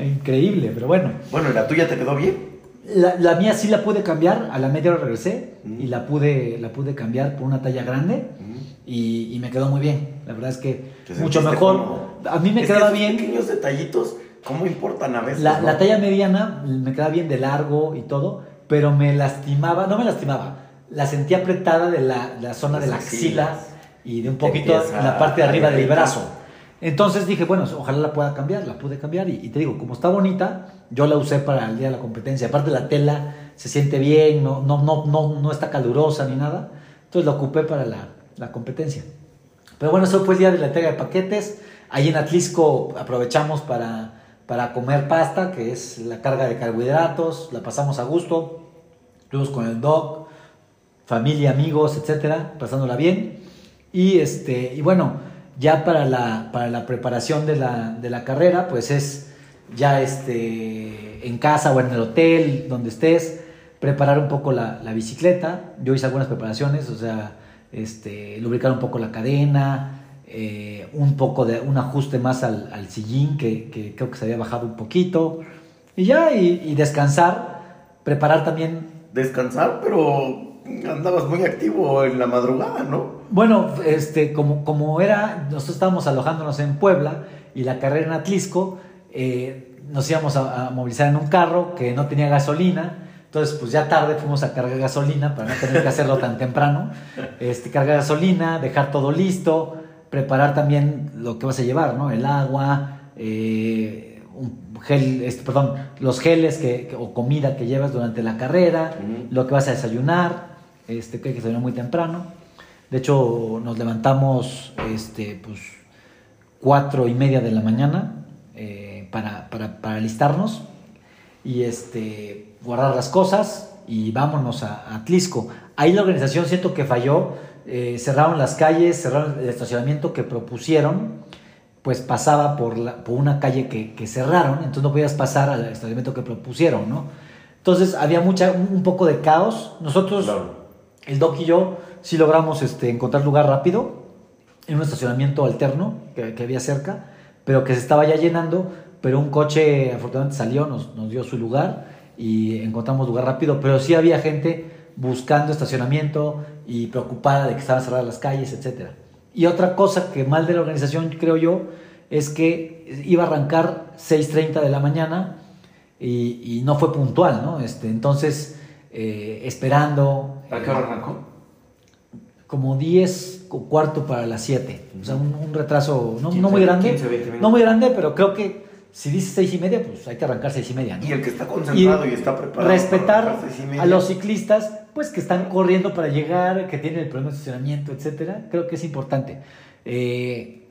Increíble, pero bueno. Bueno, ¿y la tuya te quedó bien? La, la mía sí la pude cambiar, a la media hora regresé Mm. y la pude, la pude cambiar por una talla grande y, y me quedó muy bien. La verdad es que ¿Te mucho mejor. A mí me Es que quedaba esos bien. pequeños detallitos, ¿cómo importan a veces? La, no? la talla mediana me quedaba bien de largo y todo, pero me lastimaba, no me lastimaba, la sentía apretada de la, la zona de la axila y de un poquito la parte de arriba del brazo. Entonces dije, bueno, ojalá la pueda cambiar, la pude cambiar y, y te digo, como está bonita, yo la usé para el día de la competencia. Aparte la tela se siente bien, no, no, no, no, no está calurosa ni nada, entonces la ocupé para la, la competencia. Pero bueno, eso fue el día de la entrega de paquetes. Ahí en Atlisco aprovechamos para, para comer pasta, que es la carga de carbohidratos, la pasamos a gusto, estuvimos con el doc, familia, amigos, etcétera, pasándola bien. Y, este, y bueno, ya para la, para la preparación de la, de la carrera, pues es ya este, en casa o en el hotel, donde estés, preparar un poco la, la bicicleta. Yo hice algunas preparaciones, o sea, este, lubricar un poco la cadena, eh, un poco de un ajuste más al, al sillín, que, que creo que se había bajado un poquito. Y ya, y, y descansar, preparar también Descansar, pero andabas muy activo en la madrugada, ¿no? Bueno, este, como, como era, nosotros estábamos alojándonos en Puebla y la carrera en Atlisco, eh, nos íbamos a, a movilizar en un carro que no tenía gasolina. Entonces, pues ya tarde fuimos a cargar gasolina para no tener que hacerlo tan temprano. Este, cargar gasolina, dejar todo listo, preparar también lo que vas a llevar, ¿no? El agua, eh, un gel, este, perdón, los geles que, que- o comida que llevas durante la carrera, lo que vas a desayunar, este, que que desayunar muy temprano. De hecho, nos levantamos este, pues, cuatro y media de la mañana eh, para, para, para alistarnos y este, guardar las cosas y vámonos a, Atlisco. Ahí la organización siento que falló, eh, cerraron las calles, cerraron el estacionamiento que propusieron, pues pasaba por, una calle que, cerraron, entonces no podías pasar al estacionamiento que propusieron, ¿no? Entonces había mucha, un, un poco de caos. Nosotros, Claro. El Doc y yo, sí logramos este, encontrar lugar rápido en un estacionamiento alterno que, había cerca, pero que se estaba ya llenando, pero un coche afortunadamente salió, nos, dio su lugar y encontramos lugar rápido, pero sí había gente buscando estacionamiento y preocupada de que estaban cerradas las calles, etc. Y otra cosa que mal de la organización, creo yo, es que iba a arrancar 6.30 de la mañana y, y no fue puntual, ¿no? Este, entonces, eh, esperando... ¿A qué hora arrancó? como 10 o cuarto para las 7. O sea, un, un retraso no, no 15, muy grande. 15, 20 minutos. no muy grande, pero creo que si dice 6 y media, pues hay que arrancar 6 y media. ¿no? Y el que está concentrado y, está preparado. respetar para a los ciclistas, pues que están corriendo para llegar, que tienen el problema de estacionamiento, etcétera. Creo que es importante. Eh,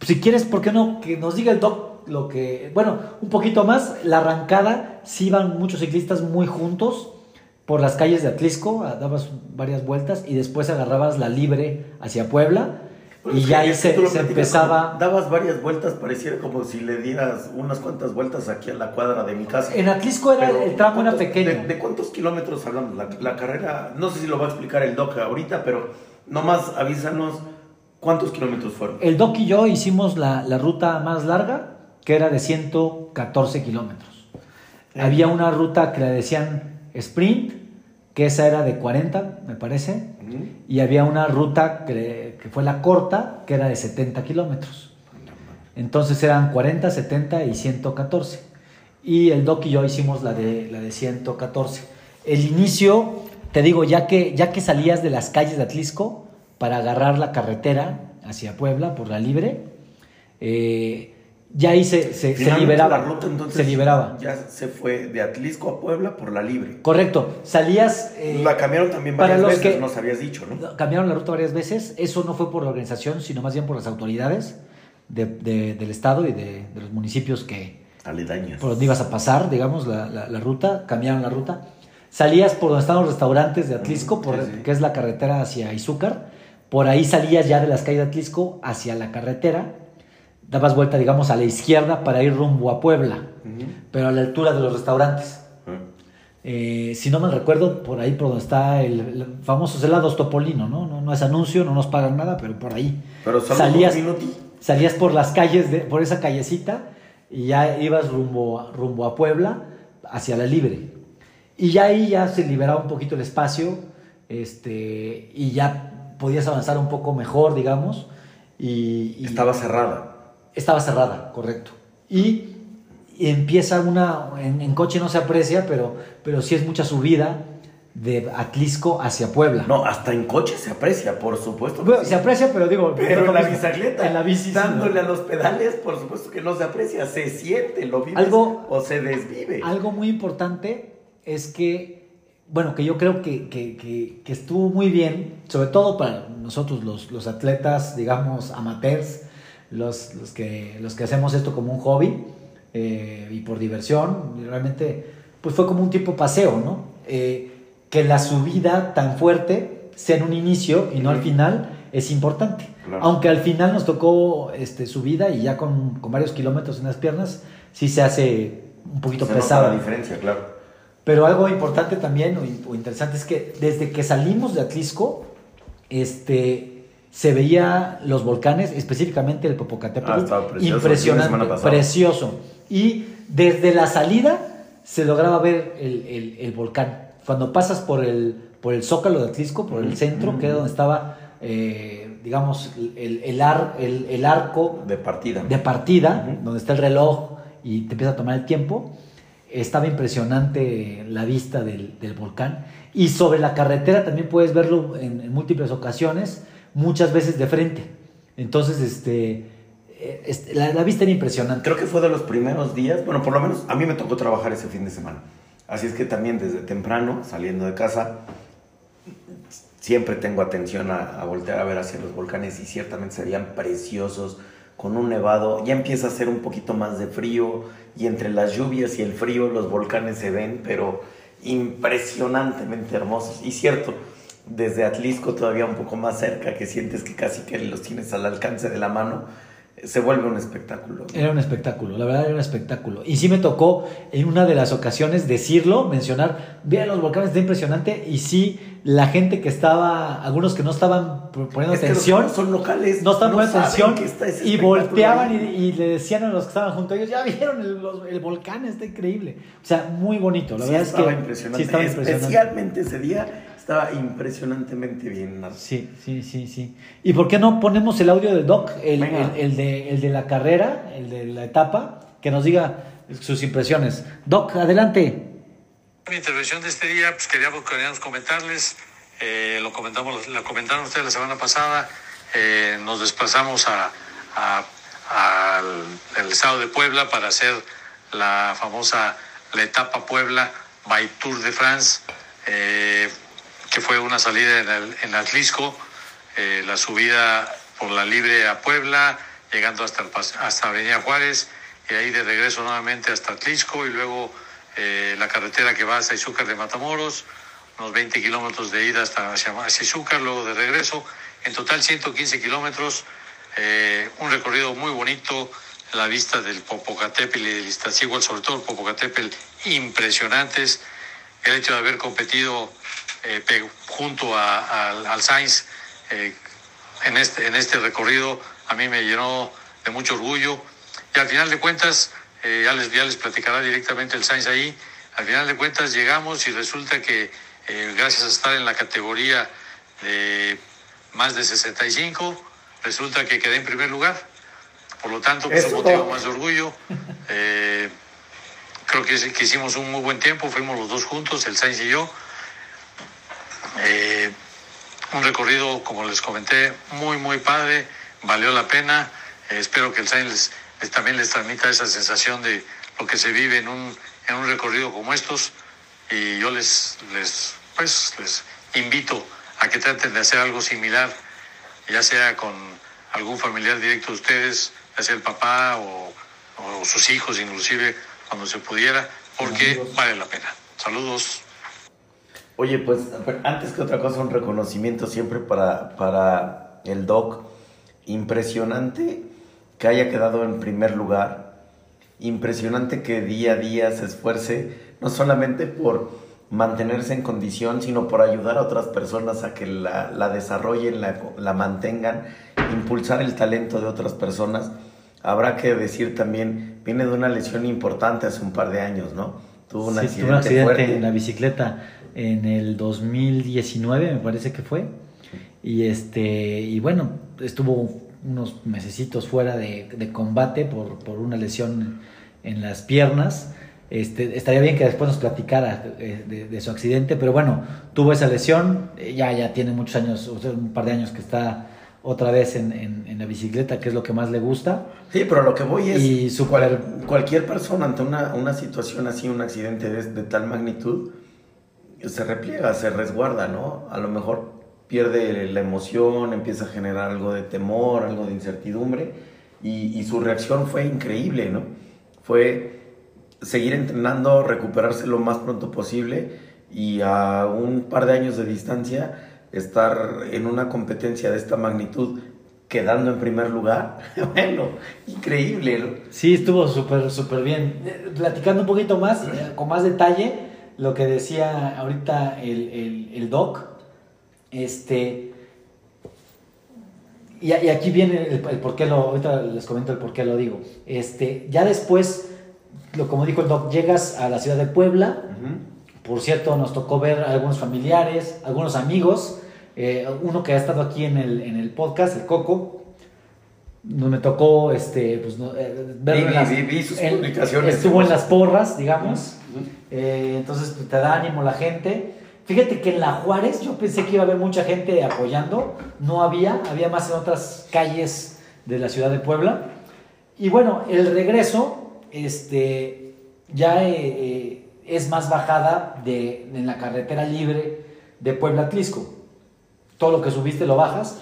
si quieres, ¿por qué no? Que nos diga el doc lo que. Bueno, un poquito más. La arrancada, sí iban muchos ciclistas muy juntos por las calles de Atlisco, dabas varias vueltas y después agarrabas la libre hacia Puebla. Y ya ahí se, empezaba. como- Dabas varias vueltas, pareciera como si le dieras unas cuantas vueltas aquí a la cuadra de mi casa. En Atlisco era Pero, el tramo era ¿cuántos- pequeño. De, de cuántos kilómetros hablamos? La, la carrera, no sé si lo va a explicar el doc ahorita, pero nomás avísanos cuántos kilómetros fueron. El Doc y yo hicimos la, la ruta más larga, que era de 114 kilómetros. Eh. Había una ruta que le decían sprint, que esa era de 40, me parece. Y había una ruta que, que fue la corta, que era de 70 kilómetros. Entonces eran 40, 70 y 114. Y el Doc y yo hicimos la de, la de 114. El inicio te digo, ya que, ya que salías de las calles de Atlisco para agarrar la carretera hacia Puebla por la libre, eh, ya ahí se, se, liberaba. La ruta entonces se liberaba. Ya se fue de Atlisco a Puebla por la libre. Correcto. Salías. eh, la cambiaron también para varias los veces, que- nos habías dicho, ¿no? Cambiaron la ruta varias veces. Eso no fue por la organización, sino más bien por las autoridades de- de- del Estado y de, de los municipios que, Aledaños. por donde ibas a pasar, digamos, la, la- la ruta. Cambiaron la ruta. Salías por donde están los restaurantes de Atlisco, por, sí, sí. que es la carretera hacia Izúcar. Por ahí salías ya de las calles de Atlisco hacia la carretera. Dabas vuelta, digamos, a la izquierda para ir rumbo a Puebla, pero a la altura de los restaurantes. Eh, si no me recuerdo, por ahí por donde está el, el famoso helados Topolino, ¿no? ¿no? No es anuncio, no nos pagan nada, pero por ahí. Pero salías, por las calles, de, por esa callecita, y ya ibas rumbo, rumbo a Puebla, hacia la libre. Y ya ahí ya se liberaba un poquito el espacio, este, y ya podías avanzar un poco mejor, digamos. Y, y- Estaba cerrada. Estaba cerrada, correcto. Y, y empieza una, en, en coche no se aprecia, pero, pero sí es mucha subida de Atlisco hacia Puebla. No, hasta en coche se aprecia, por supuesto. Bueno, sí. se aprecia, pero digo... Pero en la bicicleta, En la bici. sí, dándole ¿no? a los pedales, por supuesto que no se aprecia, se siente, lo Algo- o se desvive. Algo muy importante es que, bueno, que yo creo que, que- que- que estuvo muy bien, sobre todo para nosotros los, los atletas, digamos, amateurs, los, los, que, los que hacemos esto como un hobby eh, y por diversión, y realmente, pues fue como un tipo paseo, ¿no? Eh, que la subida tan fuerte sea en un inicio y no al final es importante. Claro. Aunque al final nos tocó este, subida y ya con, con varios kilómetros en las piernas, sí se hace un poquito se nota pesado. la diferencia, claro. Pero algo importante también o, o interesante es que desde que salimos de Atlisco, este, se veía los volcanes, específicamente el Popocatépetl, Ah, precioso, impresionante, precioso. Y desde la salida se lograba ver el, el- el volcán. Cuando pasas por el, por el zócalo de Atlisco, por el Ujú, centro, que era donde estaba, eh, digamos, el, el, ar- el- el arco De partida. de partida, donde está el reloj y te empieza a tomar el tiempo, estaba impresionante la vista del, del volcán. Y sobre la carretera también puedes verlo en, en múltiples ocasiones, muchas veces de frente. Entonces, este, eh, este, la, vista era impresionante. Creo que fue de los primeros días, bueno, por lo menos a mí me tocó trabajar ese fin de semana. Así es que también desde temprano, saliendo de casa, siempre tengo atención a, a voltear a ver hacia los volcanes y ciertamente se veían preciosos, con un nevado. Ya empieza a hacer un poquito más de frío y entre las lluvias y el frío los volcanes se ven, pero impresionantemente hermosos. Y cierto, desde Atlisco todavía un poco más cerca, que sientes que casi que los tienes al alcance de la mano, se vuelve un espectáculo. Era un espectáculo, la verdad era un espectáculo. Y sí me tocó en una de las ocasiones decirlo, mencionar, vean los volcanes, está impresionante. Y sí, la gente que estaba, algunos que no estaban poniendo Es que atención, son locales. no estaban poniendo saben atención y volteaban y, y le decían a los que estaban junto a ellos, ya vieron el, los- el volcán, está increíble. O sea, muy bonito, la Sí verdad es que impresionante. sí estaba impresionante. Especialmente ese día estaba impresionantemente bien. Nardo. Sí, sí, sí, sí. ¿Y por qué no ponemos el audio del doc, el, el- el de, el de la carrera, el de la etapa, que nos diga sus impresiones? Doc, adelante. Mi intervención de este día, pues queríamos, queríamos comentarles, eh, lo comentamos, lo comentaron ustedes la semana pasada, eh, nos desplazamos a, a- al al estado de Puebla para hacer la famosa la etapa Puebla by Tour de France, eh, que fue una salida en, en Atlisco, eh, la subida por la libre a Puebla, llegando hasta, el hasta Avenida Juárez, y ahí de regreso nuevamente hasta Atlisco, y luego eh, la carretera que va hasta Izúcar de Matamoros, unos 20 kilómetros de ida hasta hacia Izúcar, luego de regreso, en total 115 kilómetros, eh, un recorrido muy bonito, la vista del Popocatépetl y del Iztaccíhuatl, sobre todo el Popocatépetl, impresionantes, el hecho de haber competido eh, junto a- al- al Sainz eh, en, este, en este recorrido a mí me llenó de mucho orgullo y al final de cuentas, eh, ya, les, ya les platicará directamente el Sainz ahí, al final de cuentas llegamos y resulta que eh, gracias a estar en la categoría de más de 65, resulta que quedé en primer lugar. Por lo tanto, pues, motivo más de orgullo. Creo que, que hicimos un muy buen tiempo, fuimos los dos juntos, el Sainz y yo. Eh, un recorrido, como les comenté, muy, muy padre, valió la pena. Eh, espero que el Sainz también les transmita esa sensación de lo que se vive en un, en un recorrido como estos. Y yo les, les, pues, les invito a que traten de hacer algo similar, ya sea con algún familiar directo de ustedes, ya sea el papá o, o sus hijos inclusive, cuando se pudiera, porque vale la pena. Saludos. Oye, pues antes que otra cosa, un reconocimiento siempre para, para el doc. Impresionante que haya quedado en primer lugar. Impresionante que día a día se esfuerce, no solamente por mantenerse en condición, sino por ayudar a otras personas a que la, la desarrollen, la, la, mantengan, impulsar el talento de otras personas. Habrá que decir también, viene de una lesión importante hace un par de años, ¿no? Tuvo un accidente, tuvo un accidente en la bicicleta en el 2019, me parece que fue. Y este y bueno, estuvo unos mesecitos fuera de, de combate por, por, una lesión en las piernas. Este, estaría bien que después nos platicara de, de, de, su accidente, pero bueno, tuvo esa lesión, ya, ya tiene muchos años, un par de años que está otra vez en, en, en, la bicicleta, que es lo que más le gusta. Sí, pero lo que voy es, y super... cual, cualquier persona ante una, una situación así, un accidente de, de tal magnitud, se repliega, se resguarda, ¿no? A lo mejor pierde la emoción, empieza a generar algo de temor, algo de incertidumbre, y, su reacción fue increíble, ¿no? Fue seguir entrenando, recuperarse lo más pronto posible y a un par de años de distancia estar en una competencia de esta magnitud quedando en primer lugar, bueno, increíble. Sí, estuvo súper, súper bien. Platicando un poquito más, con más detalle, lo que decía ahorita el, el, el doc, este, y, y aquí viene el, el, por qué lo, ahorita les comento el por qué lo digo. Este, ya después, lo, como dijo el doc, llegas a la ciudad de Puebla, uh -huh. por cierto, nos tocó ver a algunos familiares, algunos amigos, eh, uno que ha estado aquí en el, en el podcast, el Coco, me tocó este, pues, no, eh, ver vi, las, vi, vi sus publicaciones. Estuvo en las porras, digamos. Eh, entonces te da ánimo la gente. Fíjate que en La Juárez yo pensé que iba a haber mucha gente apoyando. No había, había más en otras calles de la ciudad de Puebla. Y bueno, el regreso este, ya eh, es más bajada de, en la carretera libre de Puebla Tlisco todo lo que subiste lo bajas,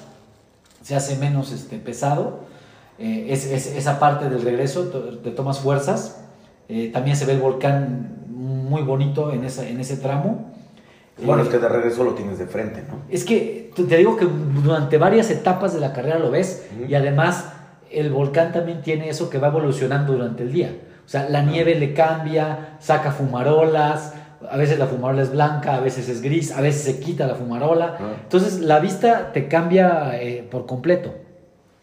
se hace menos este, pesado. Eh, es, es, esa parte del regreso te tomas fuerzas. Eh, también se ve el volcán muy bonito en, esa, en ese tramo. Bueno, eh, es que de regreso lo tienes de frente, ¿no? Es que te digo que durante varias etapas de la carrera lo ves uh -huh. y además el volcán también tiene eso que va evolucionando durante el día. O sea, la nieve uh -huh. le cambia, saca fumarolas, a veces la fumarola es blanca, a veces es gris, a veces se quita la fumarola. Ah. Entonces la vista te cambia eh, por completo.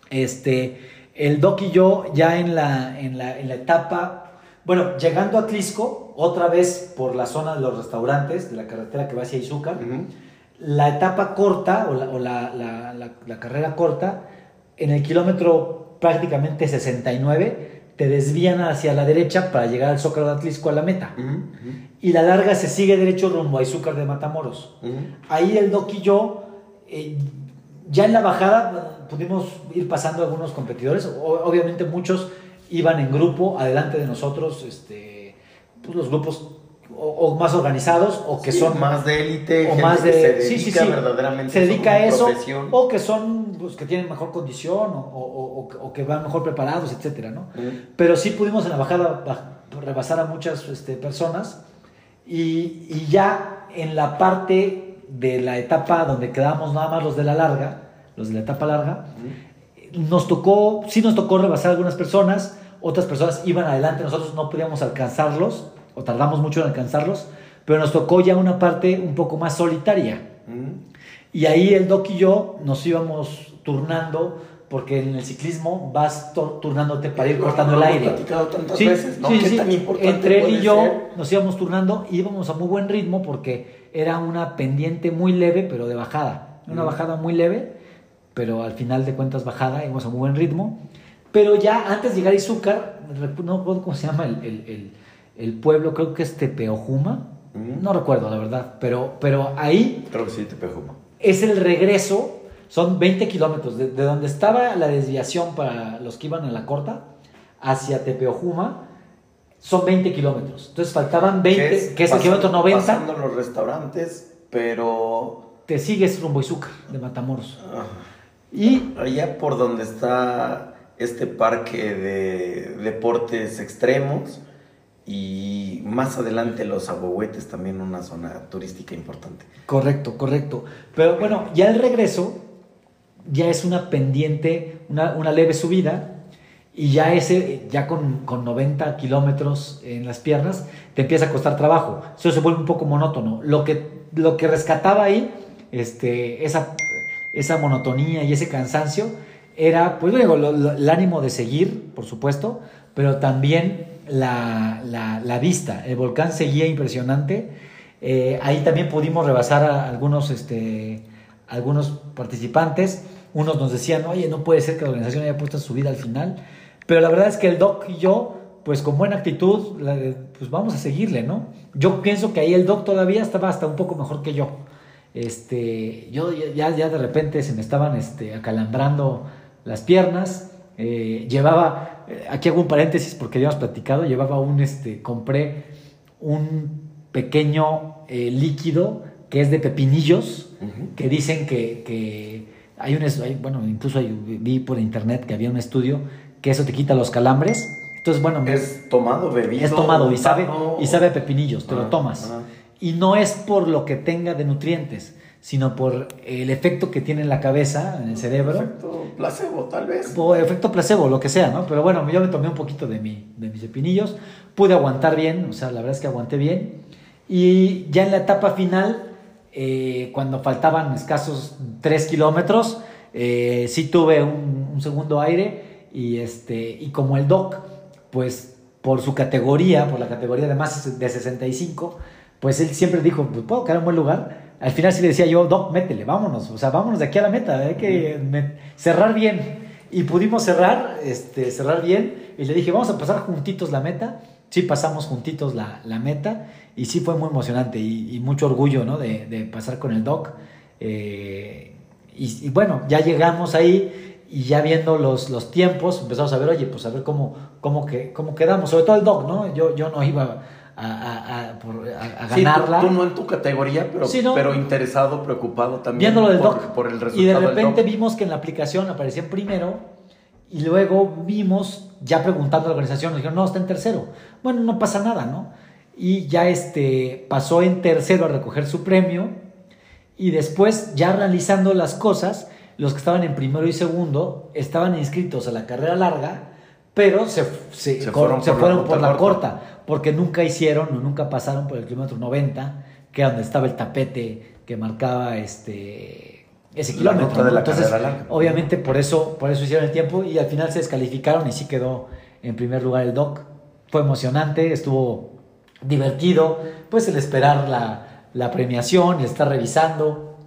Este, el Doc y yo ya en la, en la, en la etapa, bueno, llegando a Clisco, otra vez por la zona de los restaurantes, de la carretera que va hacia Izúcar, uh -huh. la etapa corta o, la, o la, la, la, carrera corta, en el kilómetro prácticamente 69, te desvían hacia la derecha para llegar al Zócalo de Atlisco a la meta. Uh -huh. Y la larga se sigue derecho rumbo a Izúcar de Matamoros. Uh -huh. Ahí el Doc y yo, eh, ya en la bajada, pudimos ir pasando algunos competidores. Obviamente muchos iban en grupo adelante de nosotros, este, pues los grupos o, o, más organizados o que sí, son más de élite o más de se dedica sí, sí, verdaderamente se dedica a eso profesión. o que son pues, que tienen mejor condición o, o, que van mejor preparados etcétera no pero sí pudimos en la bajada rebasar a muchas este, personas y, y, ya en la parte de la etapa donde quedamos nada más los de la larga los de la etapa larga. Nos tocó sí nos tocó rebasar a algunas personas otras personas iban adelante nosotros no podíamos alcanzarlos o tardamos mucho en alcanzarlos, pero nos tocó ya una parte un poco más solitaria. Mm. Y ahí el Doc y yo nos íbamos turnando, porque en el ciclismo vas turnándote para ir cortando no, el aire. Tantas sí, veces, ¿no? sí, sí. Entre él y yo ser? nos íbamos turnando y íbamos a muy buen ritmo porque era una pendiente muy leve, pero de bajada. Una mm. bajada muy leve, pero al final de cuentas bajada, íbamos a muy buen ritmo. Pero ya antes de llegar a Izúcar, no recuerdo cómo se llama el, el, el el pueblo, creo que es Tepeojuma, No recuerdo, la verdad. Pero, pero ahí Creo que sí, Tepejuma. es el regreso. Son 20 kilómetros. De, de donde estaba la desviación para los que iban en la corta hacia Tepeojuma. Son 20 kilómetros. Entonces faltaban 20, que es, el pasando- kilómetro 90. Pasando los restaurantes, pero Te sigues rumbo Izúcar de Matamoros. ah, Y allá por donde está este parque de deportes extremos y más adelante los ahuehuetes, también una zona turística importante. Correcto, correcto. Pero bueno, ya el regreso ya es una pendiente, una, una leve subida, y ya ese, ya con, con 90 kilómetros en las piernas, te empieza a costar trabajo. Eso se vuelve un poco monótono. Lo que, lo que rescataba ahí, este, esa, esa monotonía y ese cansancio, era, pues digo, el ánimo de seguir, por supuesto, pero también la, la- vista. El volcán seguía impresionante. Eh, ahí también pudimos rebasar a algunos, este, algunos participantes. Unos nos decían, oye, no puede ser que la organización haya puesto su vida al final. Pero la verdad es que el doc y yo, pues con buena actitud, pues vamos a seguirle, ¿no? Yo pienso que ahí el doc todavía estaba hasta un poco mejor que yo. Este, yo ya, ya de repente se me estaban este, acalambrando las piernas. eh, llevaba, eh, aquí hago un paréntesis porque ya hemos platicado, llevaba un, este, compré un pequeño eh, líquido que es de pepinillos, que dicen que, que hay un, hay- bueno, incluso hay- vi por internet que había un estudio que eso te quita los calambres. Entonces, bueno, me- Es tomado, bebido. es tomado y sabe, y sabe a pepinillos, te lo Ah, tomas. ah. Y no es por lo que tenga de nutrientes, sino por el efecto que tiene en la cabeza, en el cerebro. Efecto placebo, tal vez. O efecto placebo, lo que sea, ¿no? Pero bueno, yo me tomé un poquito de, mi, de mis pepinillos, pude aguantar bien, o sea, la verdad es que aguanté bien. Y ya en la etapa final, eh, cuando faltaban escasos 3 kilómetros, eh, sí tuve un, un segundo aire y, este, y como el doc, pues por su categoría, por la categoría de más de 65, pues él siempre dijo, pues puedo quedar en buen lugar. Al final sí le decía yo, doc, métele, vámonos, o sea, vámonos de aquí a la meta, hay que cerrar bien. Y pudimos cerrar, este, cerrar bien, y le dije, vamos a pasar juntitos la meta. Sí pasamos juntitos la, la meta, y sí fue muy emocionante, y, y mucho orgullo, ¿no? De, de pasar con el doc. Eh, y, y bueno, ya llegamos ahí, y ya viendo los, los tiempos, empezamos a ver, oye, pues a ver cómo, cómo, que, cómo quedamos, sobre todo el doc, ¿no? Yo, yo no iba a, a, a- por- a- a Sí, tú- ganarla. tú, no en tu categoría, pero, Sí, no. pero interesado, preocupado también viéndolo del por, doc. por el resultado y de del repente doc. vimos que en la aplicación aparecía en primero y luego vimos, ya preguntando a la organización, nos dijeron, no, está en tercero. Bueno, no pasa nada, ¿no? Y ya este, pasó en tercero a recoger su premio y después, ya realizando las cosas, los que estaban en primero y segundo estaban inscritos a la carrera larga, pero se, se, Se cor- fueron se por la fueron ruta por la corta. corta, porque nunca hicieron o nunca pasaron por el kilómetro 90, que era donde estaba el tapete que marcaba este ese La kilómetro. Entonces, obviamente por eso, por eso hicieron el tiempo y al final se descalificaron y sí quedó en primer lugar el doc. Fue emocionante, estuvo divertido, pues el esperar la, la premiación, el estar revisando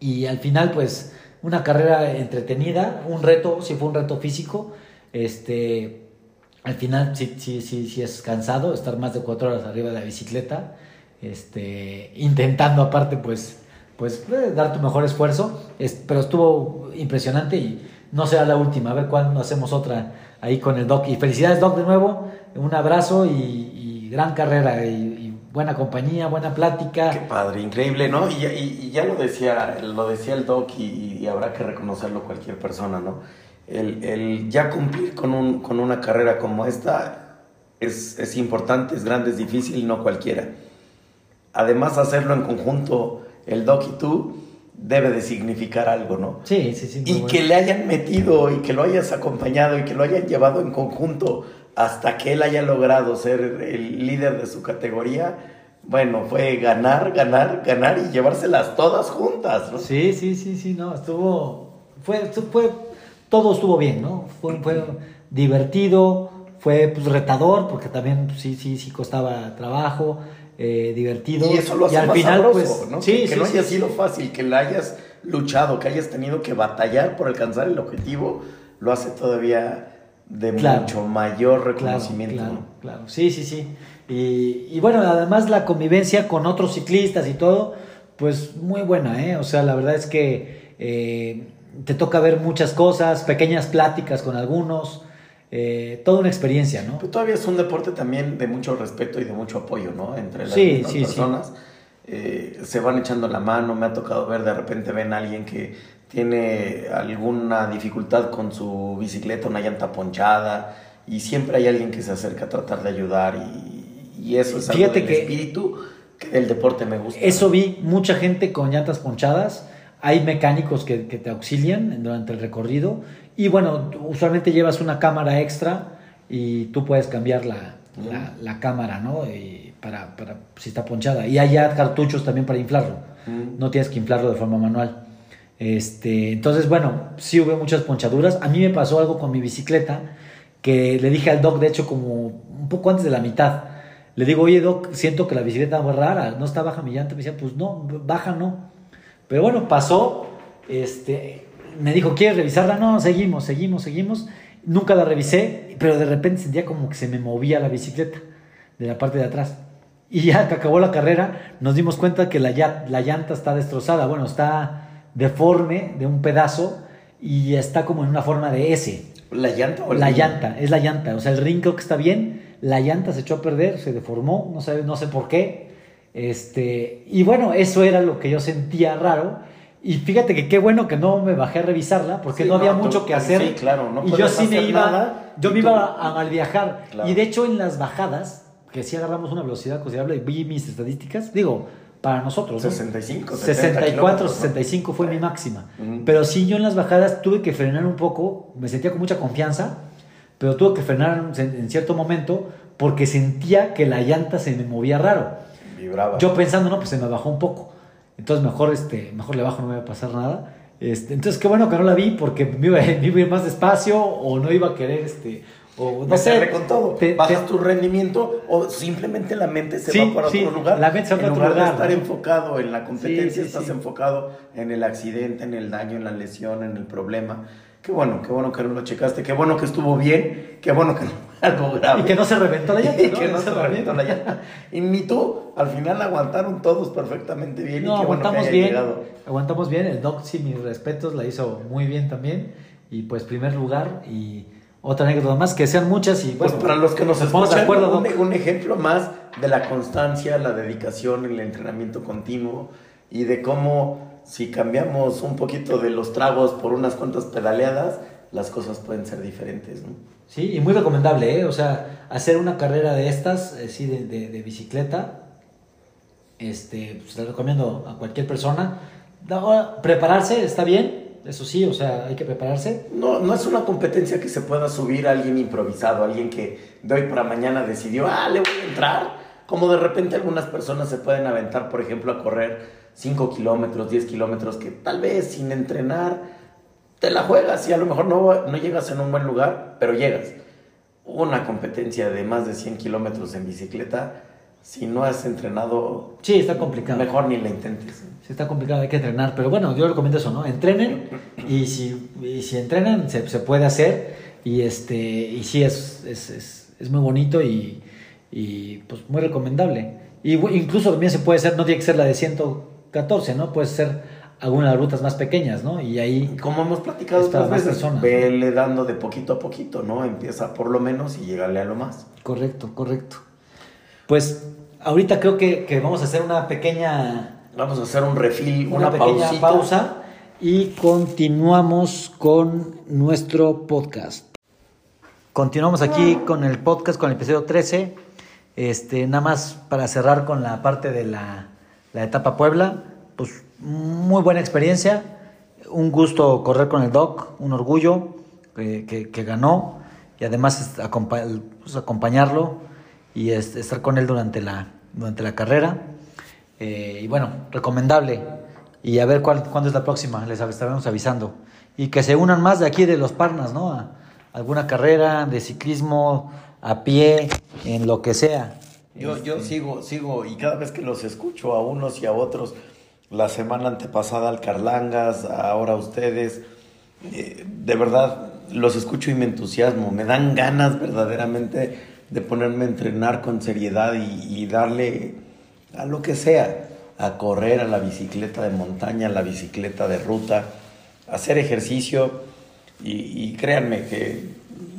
y al final pues una carrera entretenida, un reto, sí fue un reto físico, este, al final sí, sí, sí, sí es cansado estar más de cuatro horas arriba de la bicicleta, este, intentando aparte pues, pues eh, dar tu mejor esfuerzo, es- pero estuvo impresionante y no será la última, a ver cuándo hacemos otra ahí con el Doc. Y felicidades Doc de nuevo, un abrazo y, gran carrera y, buena compañía, buena plática. Qué padre, increíble, ¿no? Y, ya- y- ya lo decía, lo decía el doc y habrá que reconocerlo cualquier persona, ¿no? El, el ya cumplir con, un, con una carrera como esta es, es importante, es grande, es difícil, no cualquiera. Además, hacerlo en conjunto, el doc y tú, debe de significar algo, ¿no? Sí, sí, sí. Y bueno. que le hayan metido y que lo hayas acompañado y que lo hayan llevado en conjunto hasta que él haya logrado ser el líder de su categoría, bueno, fue ganar, ganar, ganar y llevárselas todas juntas, ¿no? Sí, sí, sí, sí, no, estuvo, fue, fue, todo estuvo bien, ¿no? Fue, fue divertido, fue pues retador, porque también pues, sí, sí, sí costaba trabajo, eh, divertido. Y eso lo hace al más final, sabroso, pues, ¿no? sí, que, que sí, no sí, haya sido fácil, que la hayas luchado, que hayas tenido que batallar por alcanzar el objetivo, lo hace todavía de Claro. mucho mayor Claro, reconocimiento. claro, ¿no? claro. Sí, sí, sí. Y, y bueno, además la convivencia con otros ciclistas y todo, pues muy buena, ¿eh? O sea, la verdad es que eh, te toca ver muchas cosas, pequeñas pláticas con algunos, eh, toda una experiencia, ¿no? Pero todavía es un deporte también de mucho respeto y de mucho apoyo, ¿no? Entre las Sí, sí, sí. personas. Eh, se van echando la mano, me ha tocado ver, de repente ven a alguien que tiene alguna dificultad con su bicicleta, una llanta ponchada, y siempre hay alguien que se acerca a tratar de ayudar, y, y eso es algo Fíjate del que- espíritu que del deporte me gusta. Eso vi, mucha gente con llantas ponchadas, hay mecánicos que, que te auxilian durante el recorrido y bueno, usualmente llevas una cámara extra y tú puedes cambiar la, la, la cámara, ¿no? Y para, para si está ponchada. Y hay ya cartuchos también para inflarlo, no tienes que inflarlo de forma manual. Este, entonces, bueno, sí hubo muchas ponchaduras. A mí me pasó algo con mi bicicleta que le dije al doc, de hecho, como un poco antes de la mitad. Le digo, oye, doc, siento que la bicicleta va rara, no está baja mi llanta. Me decía, pues no, baja no. Pero bueno, pasó. Este, me dijo, ¿quieres revisarla? No, seguimos, seguimos, seguimos. Nunca la revisé, pero de repente sentía como que se me movía la bicicleta de la parte de atrás. Y ya que acabó la carrera, nos dimos cuenta que la, llanta está destrozada. Bueno, está deforme de un pedazo y está como en una forma de S. ¿La llanta o La llanta, es la llanta. O sea, el ring creo que está bien. La llanta se echó a perder, se deformó, no sé, no sé por qué. Este, y bueno, eso era lo que yo sentía raro. Y fíjate que qué bueno que no me bajé a revisarla, porque Sí, no había no, mucho tú- que hacer. sí, claro, no y yo sí me iba, nada, yo me tú- iba a mal viajar. Claro. Y de hecho en las bajadas, que sí agarramos una velocidad considerable, y vi mis estadísticas, digo, para nosotros, ¿no? 65, 70 64, kilómetros, ¿no? 65 fue mi máxima. Pero sí, yo en las bajadas tuve que frenar un poco, me sentía con mucha confianza, pero tuve que frenar en, en cierto momento porque sentía que la llanta se me movía raro. Vibraba. Yo pensando, no, pues se me bajó un poco. Entonces mejor, este, mejor le bajo, no me va a pasar nada. Este, entonces qué bueno que no la vi porque me iba, me iba a ir más despacio o no iba a querer, este, o no sé. Con todo. Te- Bajas te- tu rendimiento o simplemente la mente se Sí, va para sí, otro lugar. la mente se va en para otro lugar de estar ¿no? enfocado en la competencia, Sí, estás enfocado en el accidente, en el daño, en la lesión, en el problema. Qué bueno, qué bueno que no lo checaste, qué bueno que estuvo bien, qué bueno que no algo grave. y que no se reventó la llanta. Y que no se reventó la llanta. Y ni tú, al final aguantaron todos perfectamente bien. No, y bueno aguantamos haya bien. llegado. Aguantamos bien. El Doc, sí, mis respetos, la hizo muy bien también. Y pues, primer lugar. Y otra anécdota más, que sean muchas. Y Pues bueno, para los que nos de escuchan, acuerdo, un, un ejemplo más de la constancia, la dedicación, el entrenamiento continuo y de cómo si cambiamos un poquito de los tragos por unas cuantas pedaleadas, las cosas pueden ser diferentes. ¿no? Sí, y muy recomendable, ¿eh? O sea, hacer una carrera de estas, eh, sí, de, de- de bicicleta, este, pues, le recomiendo a cualquier persona. Ahora, prepararse está bien, eso sí, o sea, hay que prepararse. No, no es una competencia que se pueda subir a alguien improvisado, alguien que de hoy para mañana decidió, ah, le voy a entrar. Como de repente algunas personas se pueden aventar, por ejemplo, a correr 5 kilómetros, 10 kilómetros, que tal vez sin entrenar te la juegas y a lo mejor no, no llegas en un buen lugar, pero llegas. Una competencia de más de 100 kilómetros en bicicleta, si no has entrenado, Sí, está complicado. mejor ni la intentes. Sí, está complicado, hay que entrenar, pero bueno, yo recomiendo eso, ¿no? Entrenen y si, y si entrenan se, se puede hacer y este y sí es, es, es, es muy bonito y, y, pues muy recomendable. Y incluso también se puede hacer, no tiene que ser la de 114, ¿no? Puede ser alguna de las rutas más pequeñas, ¿no? Y ahí Como hemos platicado otras veces, personas, vele dando de poquito a poquito, ¿no? Empieza por lo menos y llegale a lo más. Correcto, correcto. Pues ahorita creo que, que vamos a hacer una pequeña Vamos a hacer un refil, una, una, pequeña pausita. pausa y continuamos con nuestro podcast. Continuamos aquí con el podcast, con el episodio 13. Este, nada más para cerrar con la parte de la, la etapa Puebla. Pues muy buena experiencia. Un gusto correr con el Doc, un orgullo que, que- que ganó. Y además acompa- pues, acompañarlo y estar con él durante la, durante la carrera. Eh, y bueno, recomendable. Y a ver cuál, cuándo es la próxima, les estaremos avisando. Y que se unan más de aquí de los Parnas, ¿no? A alguna carrera de ciclismo, a pie, en lo que sea. Yo, yo Este, sigo, sigo, y cada vez que los escucho a unos y a otros, la semana antepasada al Carlangas, ahora a ustedes, eh, de verdad los escucho y me entusiasmo, me dan ganas verdaderamente de ponerme a entrenar con seriedad y, darle a lo que sea, a correr, a la bicicleta de montaña, a la bicicleta de ruta, hacer ejercicio. Y, créanme que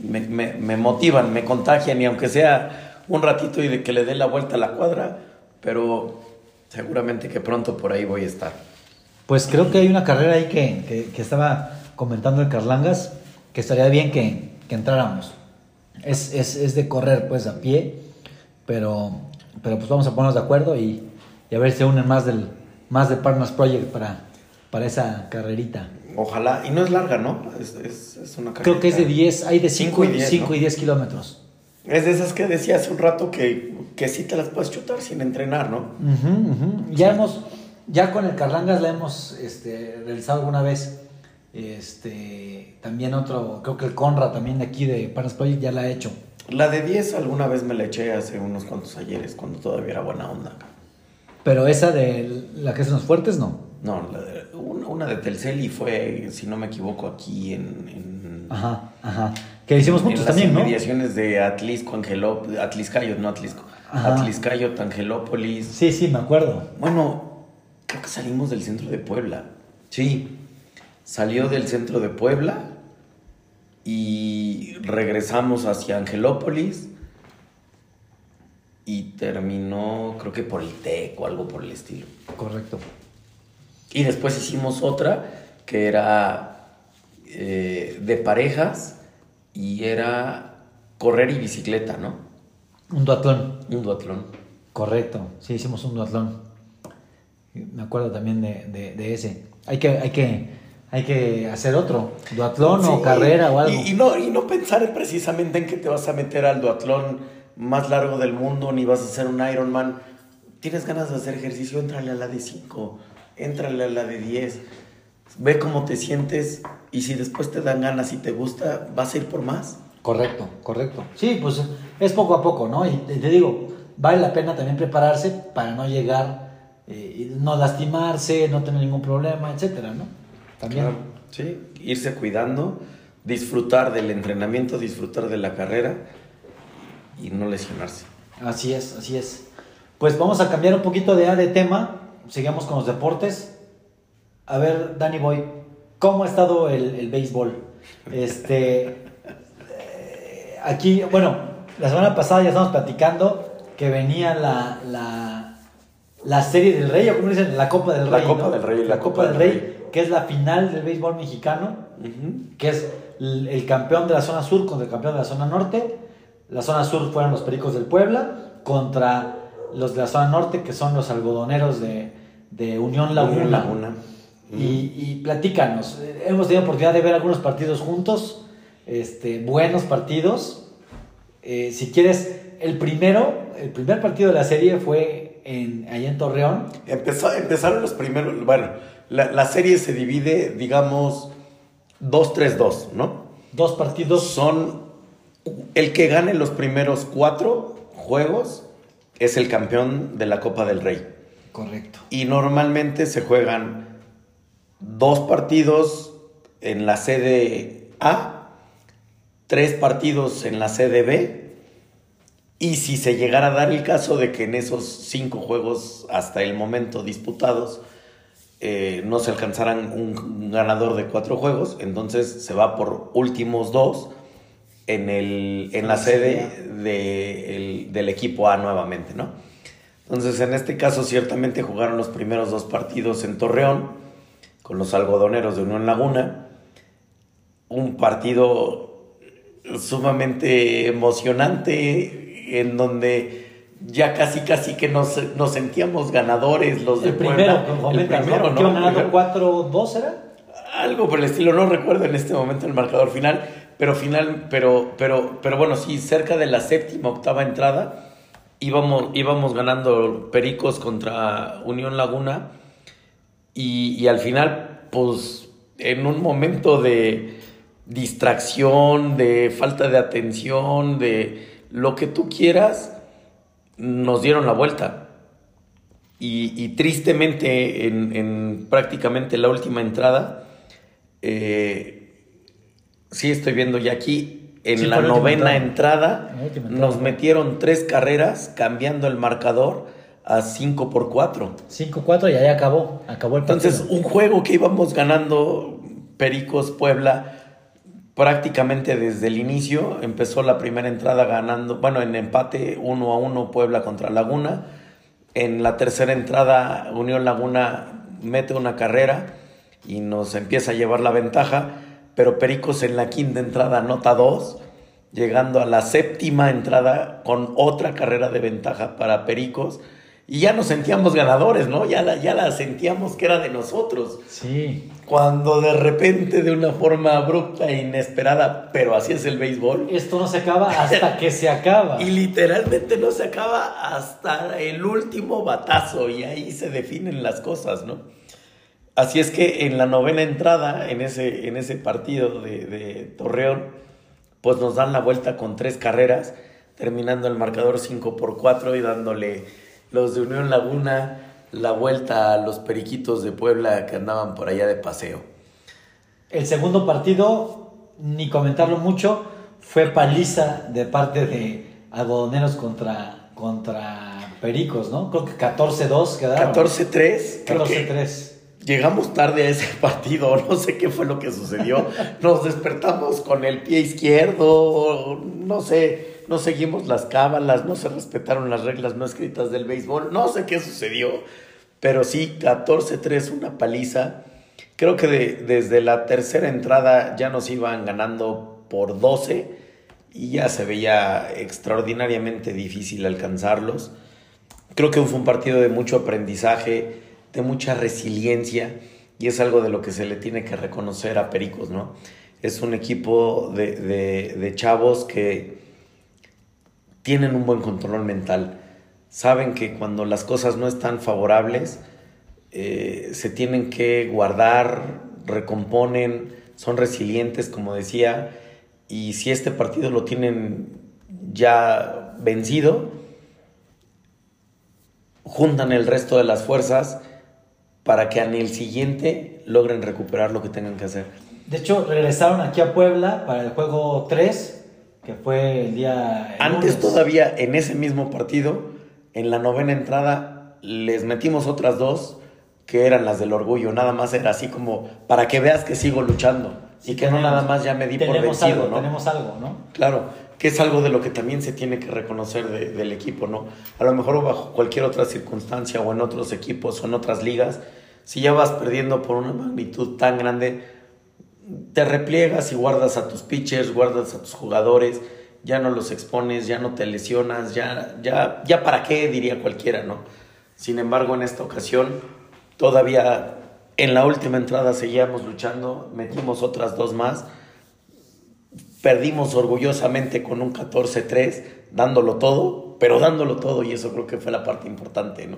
me, me, motivan, me contagian y aunque sea un ratito y de que le dé la vuelta a la cuadra, pero seguramente que pronto por ahí voy a estar. Pues creo que hay una carrera ahí que, que estaba comentando el Carlangas, que estaría bien que, que entráramos. Es, es, es, de correr pues a pie, pero, pero pues vamos a ponernos de acuerdo y, y a ver si se unen más del más de Partners Project para, para esa carrerita. Ojalá, y no es larga, ¿no? Es, es, es una Creo que es de 10, hay de 5 y 10, y 10 kilómetros. Es de esas que decía hace un rato que, que sí te las puedes chutar sin entrenar, ¿no? Ya hemos, ya con el Carlangas la hemos este, realizado alguna vez este, también otro, creo que el Conra también de aquí de Paras Project ya la ha hecho. La de 10 alguna vez me la eché hace unos cuantos ayeres, cuando todavía era buena onda. Pero esa de la que hacen los fuertes, no. No, una, de Telcel y fue, si no me equivoco, aquí en. Ajá, ajá. Que hicimos juntos también, ¿no? mediaciones de Atlisco, Angelópolis, Atliscayo, no Atlisco. Atliscayo, Tangelópolis. Sí, sí, me acuerdo. Bueno, creo que salimos del centro de Puebla. Sí, salió del centro de Puebla y regresamos hacia Angelópolis y terminó, creo que por el TEC o algo por el estilo. Correcto. Y después hicimos otra que era eh, de parejas y era correr y bicicleta, ¿no? Un duatlón. Un duatlón. Correcto, sí, hicimos un duatlón. Me acuerdo también de, de ese. Hay que, hay que hay que hacer otro, duatlón o carrera o algo. Y, no, y no pensar precisamente en que te vas a meter al duatlón más largo del mundo, ni vas a hacer un Ironman. Tienes ganas de hacer ejercicio, entrale a la de 5, entrale a la de 10, ve cómo te sientes y si después te dan ganas y te gusta, vas a ir por más. Correcto, correcto. Sí, pues es poco a poco, ¿no? Y te digo, vale la pena también prepararse para no llegar, eh, no lastimarse, no tener ningún problema, etcétera, ¿no? También. sí, irse cuidando, disfrutar del entrenamiento, disfrutar de la carrera y no lesionarse. Así es, así es. Pues vamos a cambiar un poquito de, de tema, sigamos con los deportes. A ver, Danny Boy, ¿cómo ha estado el, el béisbol? Este, eh, aquí, bueno, la semana pasada ya estamos platicando que venía la, la, la serie del rey, o como dicen, la Copa del Rey. La Copa del Rey, la, Copa, del Rey que es la final del béisbol mexicano, que es el, campeón de la zona sur contra el campeón de la zona norte. La zona sur fueron los Pericos del Puebla contra los de la zona norte, que son los algodoneros de, Unión Laguna. Y, platícanos, hemos tenido oportunidad de ver algunos partidos juntos, este, buenos partidos. Eh, si quieres, el primero, el primer partido de la serie fue en, allá en Torreón. Empezó, empezaron los primeros, bueno, la, serie se divide, digamos, 2-3-2, ¿no? Dos partidos. Son el que gane los primeros cuatro juegos es el campeón de la Copa del Rey. Correcto. Y normalmente se juegan dos partidos en la sede A, tres partidos en la sede B, y si se llegara a dar el caso de que en esos cinco juegos hasta el momento disputados eh, no se alcanzaran un ganador de cuatro juegos, entonces se va por últimos dos en, el, en la sede del equipo A nuevamente, ¿no? Entonces, en este caso, ciertamente jugaron los primeros dos partidos en Torreón con los algodoneros de Unión Laguna. Un partido sumamente emocionante en donde ya casi casi que nos, nos sentíamos ganadores los de primero, el primero, ¿no? ganando 4-2 era? Algo por el estilo, no recuerdo en este momento el marcador final, pero final, pero, pero, pero bueno, sí, cerca de la séptima, octava entrada, íbamos, íbamos ganando Pericos contra Unión Laguna y, y al final, pues en un momento de distracción, de falta de atención, de lo que tú quieras, nos dieron la vuelta. Y, tristemente, en, prácticamente la última entrada, eh, Sí, estoy viendo ya aquí. En Sí, la novena entrada. nos metieron tres carreras cambiando el marcador a 5 por 4. 5-4 y ahí acabó. Acabó el partido. Entonces, un juego que íbamos ganando Pericos Puebla prácticamente desde el inicio. Empezó la primera entrada ganando, bueno, en empate 1 a 1 Puebla contra Laguna. En la tercera entrada Unión Laguna mete una carrera y nos empieza a llevar la ventaja, pero Pericos en la quinta entrada anota dos, llegando a la séptima entrada con otra carrera de ventaja para Pericos. Y ya nos sentíamos ganadores, ¿no? Ya la, ya la sentíamos que era de nosotros. Sí. Cuando de repente, de una forma abrupta e inesperada, pero así es el béisbol, Esto no se acaba hasta que se acaba. y literalmente no se acaba hasta el último batazo y ahí se definen las cosas, ¿no? Así es que en la novena entrada, en ese, en ese partido de, de Torreón, pues nos dan la vuelta con tres carreras, terminando el marcador 5 por 4 y dándole los de Unión Laguna la vuelta a los periquitos de Puebla que andaban por allá de paseo. El segundo partido, ni comentarlo mucho, fue paliza de parte de algodoneros contra, contra Pericos, ¿no? Creo que 14-2 quedaron. 14-3, creo que 14-3. Llegamos tarde a ese partido, no sé qué fue lo que sucedió. Nos despertamos con el pie izquierdo, no sé, no seguimos las cábalas, no se respetaron las reglas no escritas del béisbol, no sé qué sucedió, pero sí, 14-3, una paliza. Creo que de- desde la tercera entrada ya nos iban ganando por 12 y ya se veía extraordinariamente difícil alcanzarlos. Creo que fue un partido de mucho aprendizaje, de mucha resiliencia y es algo de lo que se le tiene que reconocer a Pericos, ¿no? Es un equipo de, de- chavos que tienen un buen control mental, saben que cuando las cosas no están favorables, eh, se tienen que guardar, recomponen, son resilientes, como decía, y si este partido lo tienen ya vencido, juntan el resto de las fuerzas para que en el siguiente logren recuperar lo que tengan que hacer. De hecho, regresaron aquí a Puebla para el juego 3, que fue el día. el Antes lunes. todavía en ese mismo partido, en la novena entrada, les metimos otras dos que eran las del orgullo. Nada más era así como para que veas que sigo luchando y que no Tenemos- nada más ya me di por vencido, algo, ¿no? Tenemos algo, ¿no? Claro, que es algo de lo que también se tiene que reconocer de- del equipo, ¿no? A lo mejor bajo cualquier otra circunstancia o en otros equipos o en otras ligas, si ya vas perdiendo por una magnitud tan grande, te repliegas y guardas a tus pitchers, guardas a tus jugadores, ya no los expones, ya no te lesionas, ya, ya, ya para qué, diría cualquiera, ¿no? Sin embargo, en esta ocasión, todavía en la última entrada seguíamos luchando, metimos otras dos más, perdimos orgullosamente con un 14-3, dándolo todo, pero dándolo todo, y eso creo que fue la parte importante, ¿no?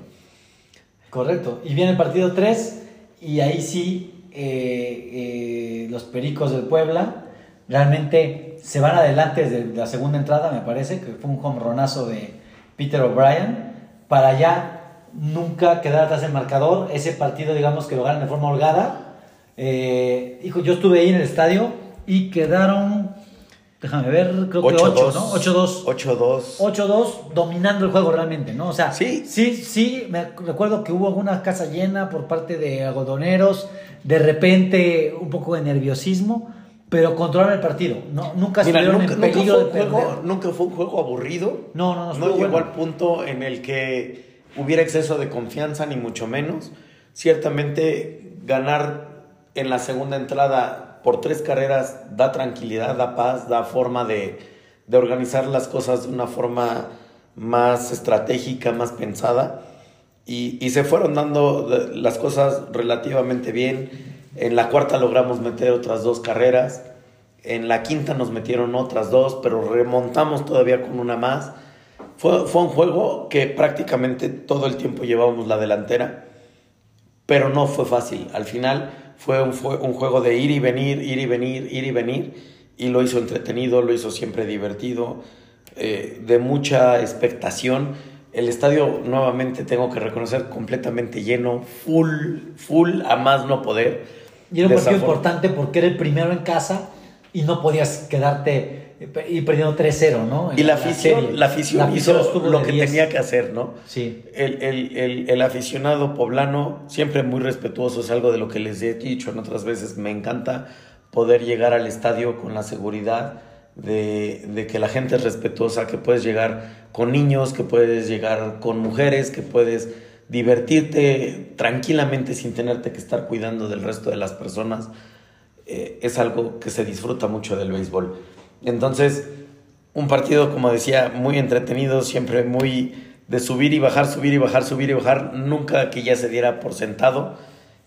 Correcto. Y viene el partido 3 y ahí sí eh, eh, los Pericos del Puebla realmente se van adelante desde la segunda entrada, me parece, que fue un hombronazo de Peter O'Brien, para ya nunca quedar atrás del marcador. Ese partido, digamos que lo ganan de forma holgada. Eh, hijo, yo estuve ahí en el estadio y quedaron, déjame ver, creo que 8, ¿no? 8-2. 8-2. 8-2 dominando el juego realmente, ¿no? O sea, Sí. sí, sí, me recuerdo que hubo alguna casa llena por parte de algodoneros, de repente un poco de nerviosismo, pero controlaron el partido, ¿no? Nunca Mira, estuvieron nunca, en nunca peligro fue de un juego, nunca fue un juego aburrido. No, no, no, No llegó bueno. al punto en el que hubiera exceso de confianza, ni mucho menos. Ciertamente, ganar en la segunda entrada por tres carreras da tranquilidad, da paz, da forma de, de organizar las cosas de una forma más estratégica, más pensada. Y, y se fueron dando de- las cosas relativamente bien. En la cuarta logramos meter otras dos carreras. En la quinta nos metieron otras dos, pero remontamos todavía con una más. Fue, fue un juego que prácticamente todo el tiempo llevábamos la delantera, pero no fue fácil. Al final fue un, fue un juego de ir y venir, ir y venir, ir y venir, y lo hizo entretenido, lo hizo siempre divertido, eh, de mucha expectación. El estadio, nuevamente tengo que reconocer, completamente lleno, full, full, a más no poder. Y era un partido importante porque era el primero en casa y no podías quedarte y perdiendo 3-0, ¿no? y la, afición, la, afición, hizo lo que tenía que hacer, ¿no? Sí. El, el, el, el, aficionado poblano, siempre muy respetuoso, es algo de lo que les he dicho en otras veces, me encanta poder llegar al estadio con la seguridad de, de que la gente es respetuosa, que puedes llegar con niños, que puedes llegar con mujeres, que puedes divertirte tranquilamente sin tenerte que estar cuidando del resto de las personas. Eh, es algo que se disfruta mucho del béisbol. Entonces, un partido, como decía, muy entretenido, siempre muy de subir y bajar, subir y bajar, subir y bajar, nunca que ya se diera por sentado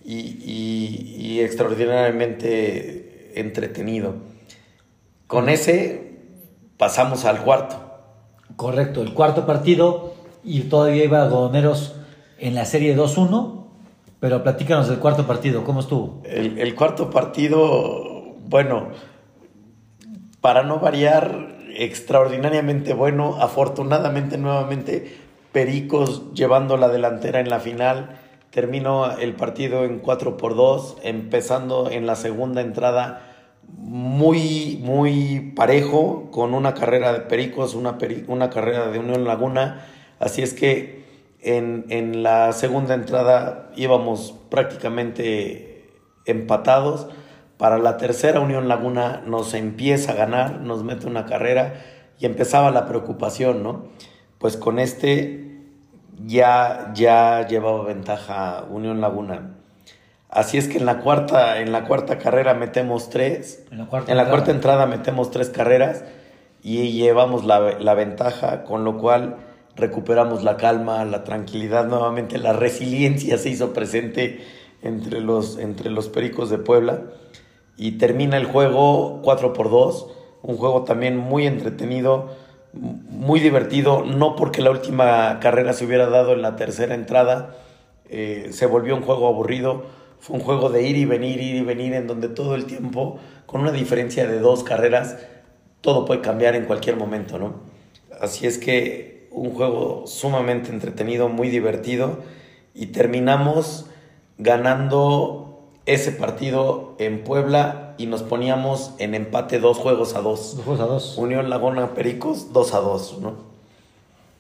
y, extraordinariamente entretenido. Con ese pasamos al cuarto. Correcto, el cuarto partido y todavía iba Godoneros en la serie 2-1 pero platícanos del cuarto partido, ¿cómo estuvo? El, cuarto partido, bueno, para no variar, extraordinariamente bueno, afortunadamente nuevamente Pericos llevando la delantera en la final, terminó el partido en 4 por 2, empezando en la segunda entrada muy, muy parejo, con una carrera de Pericos, una, una carrera de Unión Laguna, así es que en, la segunda entrada íbamos prácticamente empatados. Para la tercera Unión Laguna nos empieza a ganar, nos mete una carrera y empezaba la preocupación, ¿no? Pues con este ya, ya llevaba ventaja Unión Laguna. Así es que en la cuarta, en la cuarta carrera metemos tres. En la cuarta, en la cuarta entrada metemos tres carreras y llevamos la, la ventaja, con lo cual recuperamos la calma, la tranquilidad nuevamente, la resiliencia se hizo presente entre los, entre los Pericos de Puebla y termina el juego 4 por 2, un juego también muy entretenido, muy divertido, no porque la última carrera se hubiera dado en la tercera entrada, eh, se volvió un juego aburrido, fue un juego de ir y venir, ir y venir, en donde todo el tiempo, con una diferencia de dos carreras, todo puede cambiar en cualquier momento, ¿no? Así es que un juego sumamente entretenido, muy divertido y terminamos ganando ese partido en Puebla y nos poníamos en empate dos juegos a dos. Dos juegos a dos. Unión Laguna Pericos, dos a dos, ¿no?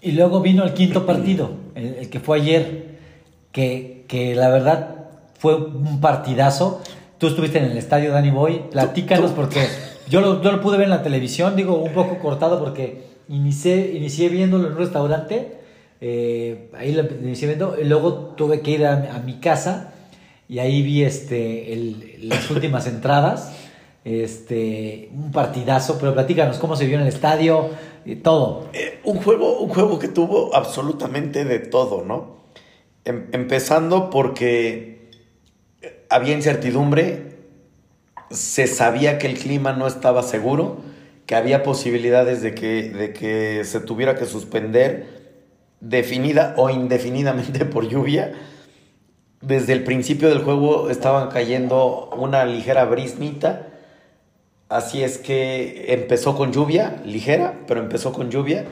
Y luego vino el quinto partido, el, que fue ayer, que, que, la verdad fue un partidazo. Tú estuviste en el estadio, Danny Boy. Platícanos porque yo lo, yo lo pude ver en la televisión, digo, un poco cortado porque inicié, inicié viéndolo en un restaurante, eh, ahí lo inicié viendo, y luego tuve que ir a, mi casa y ahí vi este, las últimas entradas, este, un partidazo, pero platícanos cómo se vio en el estadio, y todo. Eh, un, juego, un juego que tuvo absolutamente de todo, ¿no? Em, empezando porque había incertidumbre, se sabía que el clima no estaba seguro, que había posibilidades de que, de que se tuviera que suspender definida o indefinidamente por lluvia. Desde el principio del juego estaban cayendo una ligera brisnita, así es que empezó con lluvia, ligera, pero empezó con lluvia.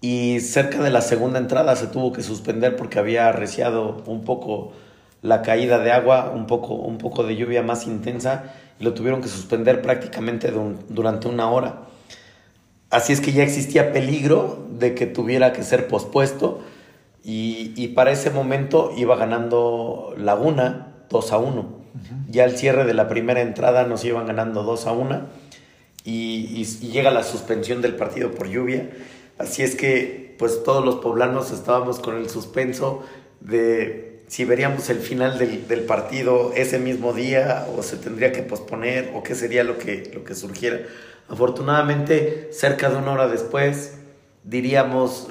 Y cerca de la segunda entrada se tuvo que suspender porque había arreciado un poco la caída de agua, un poco, un poco de lluvia más intensa y lo tuvieron que suspender prácticamente durante una hora. Así es que ya existía peligro de que tuviera que ser pospuesto y, para ese momento iba ganando Laguna 2 a 1. Ya al cierre de la primera entrada nos iban ganando 2 a 1 y, y, llega la suspensión del partido por lluvia. Así es que pues todos los poblanos estábamos con el suspenso de si veríamos el final del, del, partido ese mismo día o se tendría que posponer o qué sería lo que, lo que surgiera. Afortunadamente, cerca de una hora después, diríamos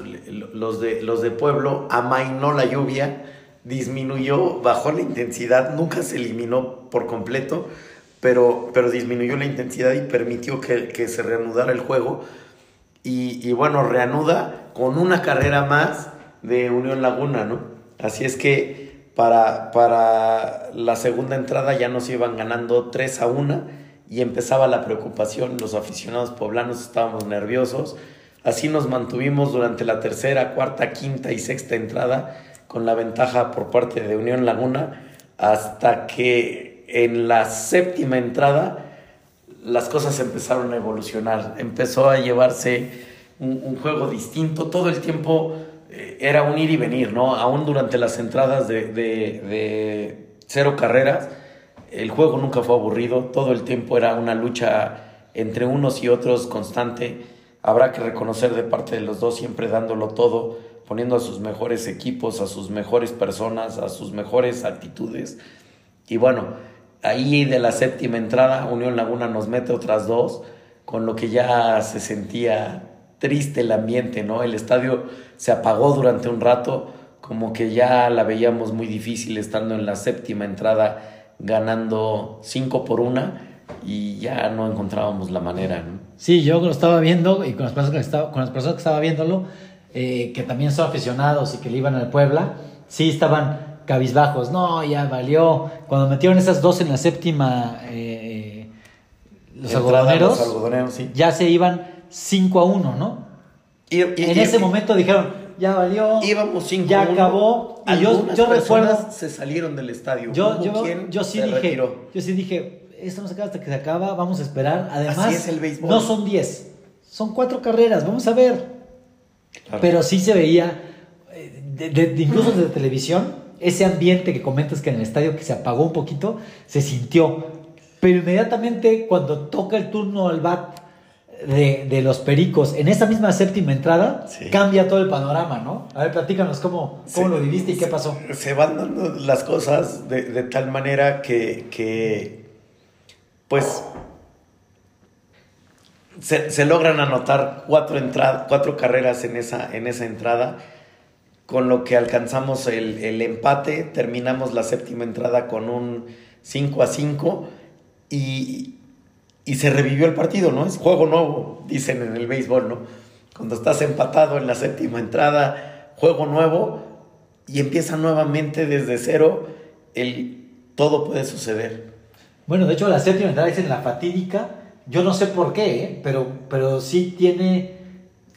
los de, los de pueblo, amainó la lluvia, disminuyó, bajó la intensidad, nunca se eliminó por completo, pero, pero disminuyó la intensidad y permitió que, que se reanudara el juego. Y, y bueno, reanuda con una carrera más de Unión Laguna, ¿no? Así es que para, para la segunda entrada ya nos iban ganando 3 a 1 y empezaba la preocupación. Los aficionados poblanos estábamos nerviosos. Así nos mantuvimos durante la tercera, cuarta, quinta y sexta entrada con la ventaja por parte de Unión Laguna hasta que en la séptima entrada las cosas empezaron a evolucionar. Empezó a llevarse un, juego distinto. Todo el tiempo eh, era un ir y venir, ¿no? Aún durante las entradas de, de cero carreras, el juego nunca fue aburrido. Todo el tiempo era una lucha entre unos y otros constante. Habrá que reconocer de parte de los dos siempre dándolo todo, poniendo a sus mejores equipos, a sus mejores personas, a sus mejores actitudes. Y bueno, ahí de la séptima entrada, Unión Laguna nos mete otras dos, con lo que ya se sentía triste el ambiente, ¿no? El estadio se apagó durante un rato, como que ya la veíamos muy difícil estando en la séptima entrada, ganando cinco por una y ya no encontrábamos la manera, ¿no? Sí, yo lo estaba viendo y con las personas que estaba, con las personas que estaba viéndolo, eh, que también son aficionados y que le iban al Puebla, sí estaban cabizbajos. No, ya valió. Cuando metieron esas dos en la séptima, eh, los algodoneros, los algodoneros, sí. ya se iban 5 a 1, ¿no? Y- y- en y- ese momento dijeron, ya valió. íbamos 5 ya acabó. Y yo, yo recuerdo, se salieron del estadio. yo, yo, yo sí dije, retiró. yo sí dije, esto no se acaba hasta que se acaba, vamos a esperar. Además, Así es el béisbol. no son 10, son cuatro carreras, vamos a ver. Claro. Pero sí se veía, eh, de- de- de- incluso desde televisión, ese ambiente que comentas que en el estadio que se apagó un poquito, se sintió. Pero inmediatamente cuando toca el turno al bat de, de los Pericos, en esa misma séptima entrada, Sí. cambia todo el panorama, ¿no? A ver, platícanos cómo, cómo Se- lo viviste y qué pasó. Se van dando las cosas de, de tal manera que, que, pues, se, logran anotar cuatro, cuatro carreras en esa, en esa entrada, con lo que alcanzamos el, el empate, terminamos la séptima entrada con un 5 a 5 y, y se revivió el partido, ¿no? Es juego nuevo, dicen en el béisbol, ¿no? Cuando estás empatado en la séptima entrada, juego nuevo y empieza nuevamente desde cero, el todo puede suceder. Bueno, de hecho la séptima entrada es en la fatídica, yo no sé por qué, ¿eh? pero, pero sí tiene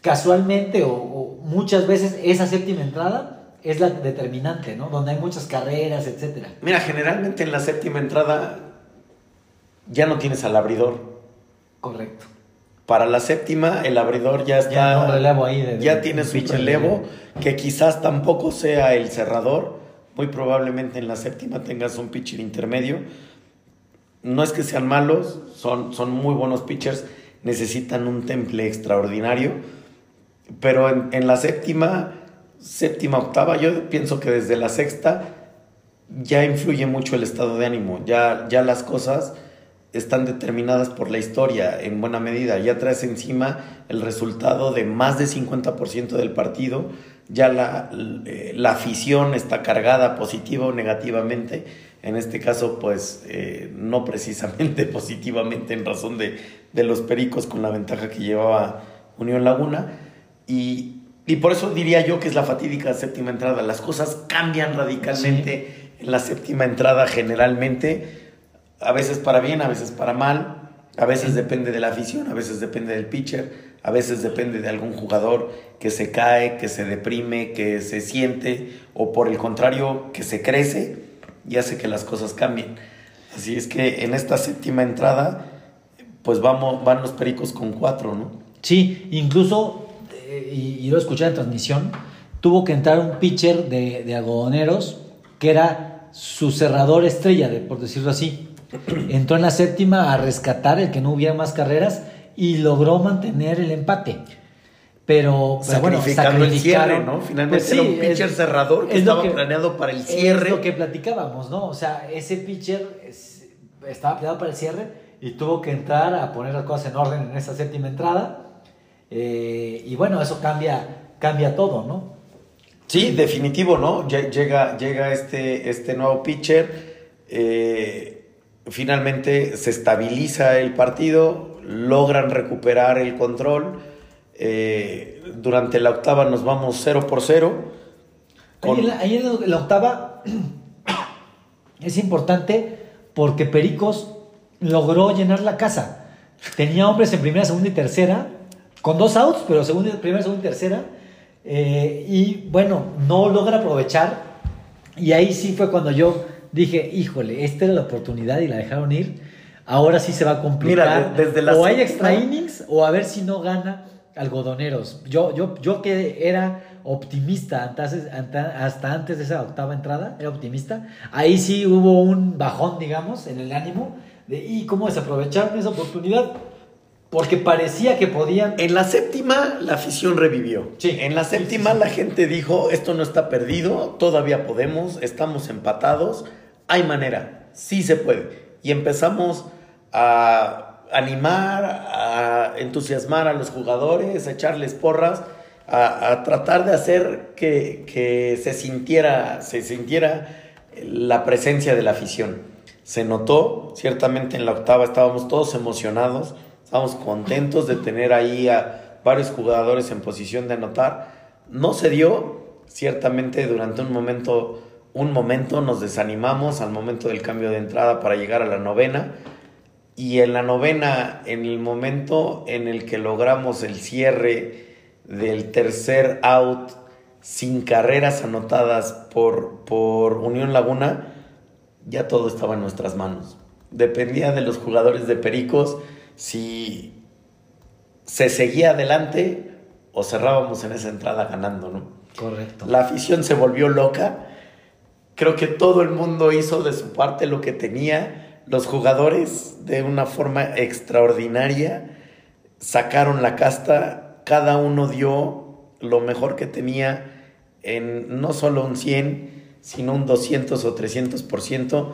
casualmente o, o muchas veces esa séptima entrada es la determinante, ¿no? Donde hay muchas carreras, etcétera. Mira, generalmente en la séptima entrada ya no tienes al abridor. Correcto. Para la séptima, el abridor ya está. Ya un relevo ahí de- ya de- tiene su relevo, que quizás tampoco sea el cerrador. Muy probablemente en la séptima tengas un pitcher intermedio. No es que sean malos, son, son muy buenos pitchers, necesitan un temple extraordinario. Pero en, en la séptima, séptima, octava, yo pienso que desde la sexta ya influye mucho el estado de ánimo. Ya, ya las cosas están determinadas por la historia en buena medida. Ya traes encima el resultado de más de 50% del partido. Ya la, eh, la afición está cargada positiva o negativamente. En este caso, pues eh, no precisamente positivamente en razón de, de los pericos con la ventaja que llevaba Unión Laguna. Y, y por eso diría yo que es la fatídica séptima entrada. Las cosas cambian radicalmente en la séptima entrada generalmente. A veces para bien, a veces para mal, a veces depende de la afición, a veces depende del pitcher, a veces depende de algún jugador que se cae, que se deprime, que se siente, o por el contrario, que se crece y hace que las cosas cambien. Así es que en esta séptima entrada, pues vamos, van los pericos con cuatro, ¿no? Sí, incluso, eh, y, lo escuché en transmisión, tuvo que entrar un pitcher de, de algodoneros que era su cerrador estrella, de, por decirlo así. Entró en la séptima a rescatar el que no hubiera más carreras y logró mantener el empate. Pero, pero bueno, Sacrificando el cierre. ¿no? Finalmente Pues era un pitcher es- cerrador que es estaba planeado para el cierre. Es lo que platicábamos, ¿no? O sea, ese pitcher es- estaba planeado para el cierre y tuvo que entrar a poner las cosas en orden en esa séptima entrada. Eh, y bueno, eso cambia, cambia todo, ¿no? Sí, definitivo, ¿no? Lle- Llega, llega este, este nuevo pitcher, eh, finalmente se estabiliza el partido, logran recuperar el control. Eh, durante la octava nos vamos 0 por 0. Ahí en la, ahí en la- la octava es importante porque Pericos logró llenar la casa. Tenía hombres en primera, segunda y tercera, con dos outs, pero segunda, primera, segunda y tercera. eh, y bueno, no logra aprovechar. Y ahí sí fue cuando yo dije, híjole, esta era la oportunidad y la dejaron ir. ahora sí se va a complicar. Mira, de- desde la o hay extra innings o a ver si no gana algodoneros. Yo, yo, yo que era optimista hasta antes de esa octava entrada, era optimista. Ahí sí hubo un bajón, digamos, en el ánimo de y cómo desaprovecharon esa oportunidad. Porque parecía que podían. En la séptima, la afición revivió. Sí. En la Sí, sí, séptima, sí. la gente dijo: Esto no está perdido, todavía podemos, estamos empatados, hay manera, sí se puede. Y empezamos a animar, a entusiasmar a los jugadores, a echarles porras, a, tratar de hacer que, que se, sintiera, se sintiera la presencia de la afición. Se notó, ciertamente en la octava estábamos todos emocionados, estábamos contentos de tener ahí a varios jugadores en posición de anotar. No se dio, ciertamente durante un momento, un momento nos desanimamos al momento del cambio de entrada para llegar a la novena. Y en la novena, en el momento en el que logramos el cierre del tercer out sin carreras anotadas por, por Unión Laguna, ya todo estaba en nuestras manos. Dependía de los jugadores de Pericos si se seguía adelante o cerrábamos en esa entrada ganando, ¿no? Correcto. La afición se volvió loca. Creo que todo el mundo hizo de su parte lo que tenía. Los jugadores, de una forma extraordinaria, sacaron la casta. Cada uno dio lo mejor que tenía en no solo un 100, sino un 200 o 300%.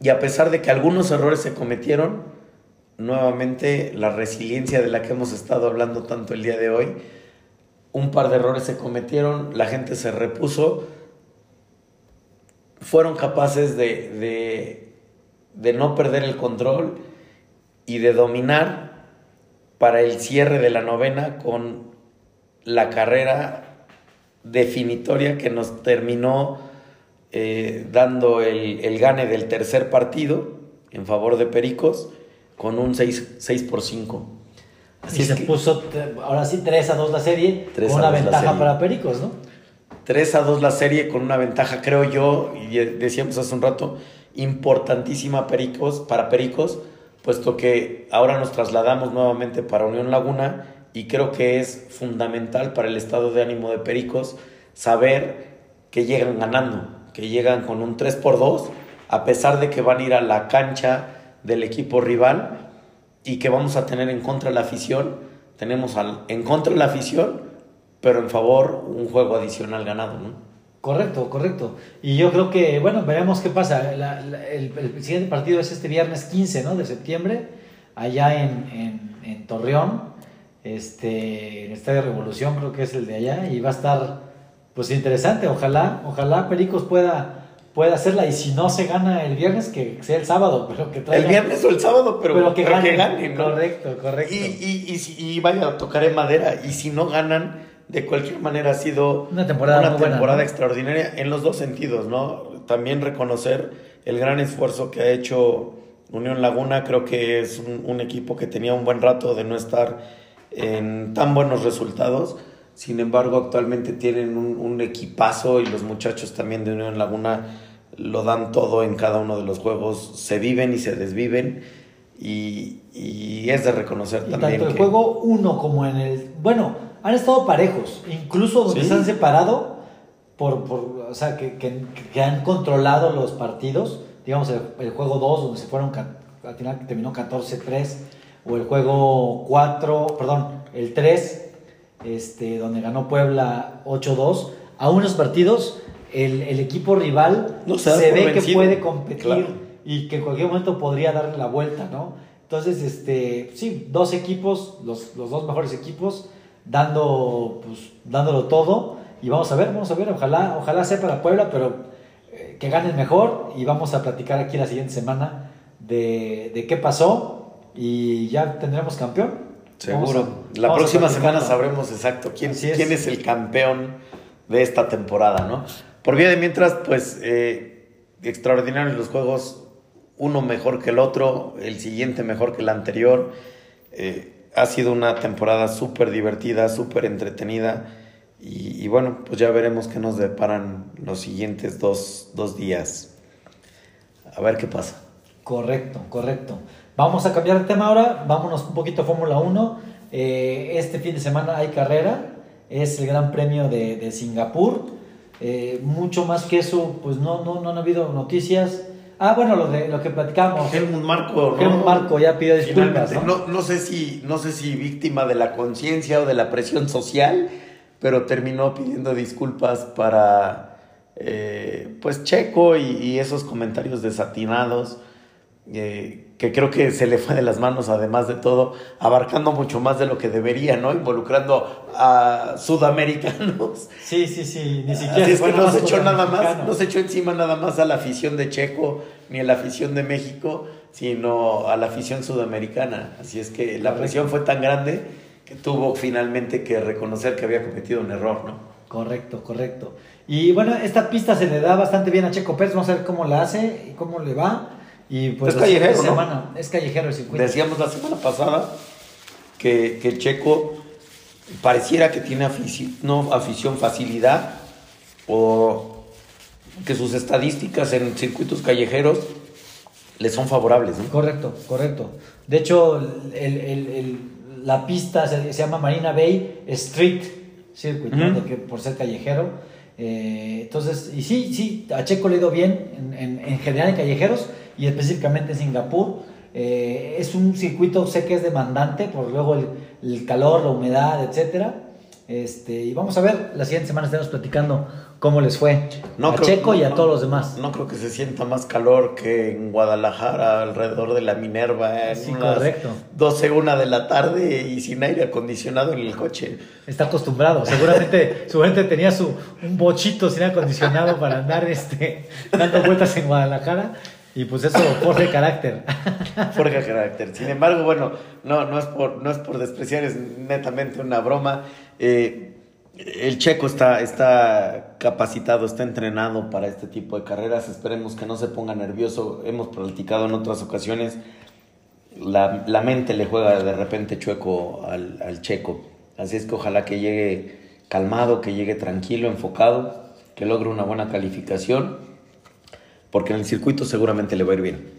Y a pesar de que algunos errores se cometieron, nuevamente la resiliencia de la que hemos estado hablando tanto el día de hoy, un par de errores se cometieron, la gente se repuso, fueron capaces de, de, de no perder el control y de dominar para el cierre de la novena con la carrera definitoria que nos terminó eh, dando el, el gane del tercer partido en favor de Pericos con un 6, 6 por 5. y se puso, te- ahora sí, 3 a 2 la serie, con una ventaja para Pericos, ¿no? 3 a 2 la serie con una ventaja, creo yo, y decíamos hace un rato, importantísima Pericos, para Pericos, puesto que ahora nos trasladamos nuevamente para Unión Laguna y creo que es fundamental para el estado de ánimo de Pericos saber que llegan ganando, que llegan con un 3 por 2, a pesar de que van a ir a la cancha del equipo rival y que vamos a tener en contra la afición, tenemos al, en contra la afición, pero en favor un juego adicional ganado, ¿no? Correcto, correcto. Y yo creo que, bueno, veremos qué pasa. La- la- el, el siguiente partido es este viernes 15 ¿no? de septiembre, allá en, en- en Torreón, este, en Estadio Revolución, creo que es el de allá, y va a estar pues interesante. Ojalá, ojalá Pericos pueda, pueda hacerla, y si no se gana el viernes, que sea el sábado, pero que traiga- El viernes o el sábado, pero, pero que pero gane. ganen, ¿no? Correcto, correcto. Y, y, y, y vaya, tocaré madera. Y si no ganan, de cualquier manera ha sido Una temporada una muy buena, temporada ¿no? extraordinaria en los dos sentidos, ¿no? También reconocer el gran esfuerzo que ha hecho Unión Laguna. Creo que es un, un equipo que tenía un buen rato de no estar en tan buenos resultados. Sin embargo, actualmente tienen un, un equipazo y los muchachos también de Unión Laguna lo dan todo en cada uno de los juegos. Se viven y se desviven. Y, y es de reconocer Y también tanto el que- juego uno como en el. Bueno, han estado parejos, incluso donde Sí. se han separado, por, por, o sea, que, que- que han controlado los partidos. Digamos, el, el juego 2, donde se fueron, al final terminó 14-3, o el juego 4, perdón, el 3, este, donde ganó Puebla 8-2. Aún los partidos, el, el equipo rival No se se ve que puede competir Claro. Y que en cualquier momento podría darle la vuelta, ¿no? Entonces, este, sí, dos equipos, los, los dos mejores equipos, dando, pues, dándolo todo. Y vamos a ver, vamos a ver, ojalá, ojalá sea para Puebla, pero eh, que ganen mejor. Y vamos a platicar aquí la siguiente semana de, de qué pasó y ya tendremos campeón. Seguro. a- la próxima semana sabremos exacto quién, es. quién es el campeón de esta temporada, ¿no? Por vía de mientras, pues, eh, extraordinarios los juegos, uno mejor que el otro, el siguiente mejor que el anterior. Eh, ha sido una temporada súper divertida, súper entretenida. Y, bueno, pues ya veremos qué nos deparan los siguientes dos, dos días. A ver qué pasa. Correcto, correcto. Vamos a cambiar de tema ahora, vámonos un poquito a Fórmula 1. Eh, este fin de semana hay carrera, es el Gran Premio de, de Singapur. Eh, mucho más que eso, pues no, no, no han habido noticias. Ah, bueno, lo, de, lo que platicamos. Helmut Marco, ¿no? Helmut Marco ya pidió disculpas. ¿no? no, no sé si, no sé si víctima de la conciencia o de la presión social, pero terminó pidiendo disculpas para eh, pues Checo y, y esos comentarios desatinados. eh, que creo que se le fue de las manos, además de todo, abarcando mucho más de lo que debería, ¿no? Involucrando a sudamericanos. Sí, sí, sí, ni siquiera Así es que no se echó nada más, no se echó encima nada más a la afición de Checo ni a la afición de México, sino a la afición sudamericana. Así es que la presión fue tan grande que tuvo finalmente que reconocer que había cometido un error, ¿no? Correcto, correcto. Y bueno, esta pista se le da bastante bien a Checo Pérez. Vamos a ver cómo la hace y cómo le va. Y pues Es callejero, ¿no? semana es callejero el circuito. Decíamos la semana pasada que, que el Checo pareciera que tiene afici- no, afición, facilidad, o que sus estadísticas en circuitos callejeros le son favorables, ¿no? Correcto, correcto. De hecho, el- el- el- la pista se, se llama Marina Bay Street Circuit, que- por ser callejero. Eh, entonces, y sí, sí, a Checo le ha ido bien en, en- en general en callejeros y específicamente en Singapur. Eh, es un circuito, sé que es demandante por luego el, el calor, la humedad, etcétera. Este, y vamos a ver, la siguiente semana estaremos platicando cómo les fue a creo- Checo y a no- todos los demás. No creo que se sienta más calor que en Guadalajara, alrededor de la Minerva, en Sí, unas correcto. 12, una de la tarde y sin aire acondicionado en el coche. Está acostumbrado. Seguramente, seguramente tenía su, un bochito sin acondicionado para andar este, dando vueltas en Guadalajara. Y pues eso forja carácter. Forja carácter. Sin embargo, bueno, no, no, es por, no es por despreciar, es netamente una broma. Eh, el checo está, está capacitado, está entrenado para este tipo de carreras. Esperemos que no se ponga nervioso. Hemos platicado en otras ocasiones. La, la mente le juega de repente chueco al, al checo. Así es que ojalá que llegue calmado, que llegue tranquilo, enfocado, que logre una buena calificación. Porque en el circuito seguramente le va a ir bien.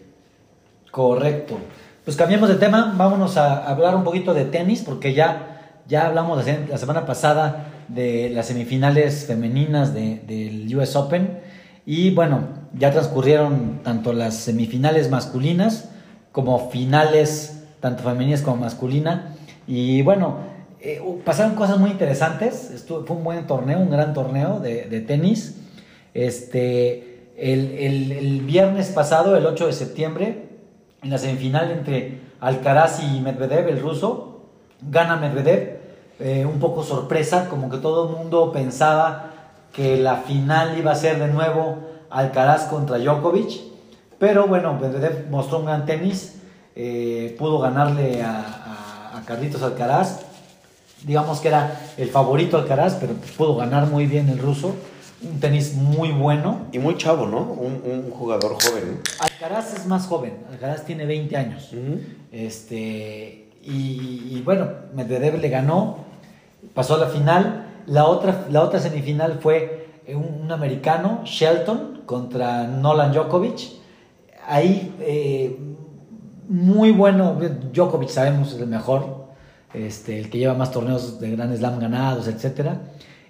Correcto. Pues cambiamos de tema. Vámonos a hablar un poquito de tenis porque ya, ya hablamos la se- la semana pasada de las semifinales femeninas de- del US Open. Y bueno, ya transcurrieron tanto las semifinales masculinas como finales, tanto femeninas como masculina. Y bueno, eh, pasaron cosas muy interesantes. Estuvo, fue un buen torneo, un gran torneo de, de tenis. Este, el, el- el viernes pasado, el 8 de septiembre, en la semifinal entre Alcaraz y Medvedev, el ruso, gana Medvedev. Eh, un poco sorpresa, como que todo el mundo pensaba que la final iba a ser de nuevo Alcaraz contra Djokovic. Pero bueno, Medvedev mostró un gran tenis, eh, pudo ganarle a, a- a Carlitos Alcaraz. Digamos que era el favorito Alcaraz, pero pudo ganar muy bien el ruso. Un tenis muy bueno. Y muy chavo, ¿no? Un, un jugador joven. Alcaraz es más joven, Alcaraz tiene 20 años. Este, y, y bueno, Medvedev le ganó, pasó a la final. La otra, la otra semifinal fue un, un americano, Shelton, contra Nolan Djokovic. Ahí, eh, muy bueno. Djokovic sabemos es el mejor, este, el que lleva más torneos de Grand Slam ganados, etc.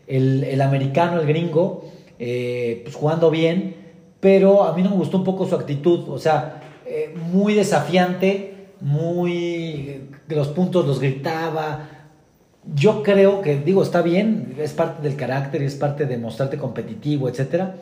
El, el americano, el gringo, eh, pues jugando bien, pero a mí no me gustó un poco su actitud. O sea, eh, muy desafiante, muy. Los puntos los gritaba. Yo creo que, digo, está bien, es parte del carácter y es parte de mostrarte competitivo, etcétera.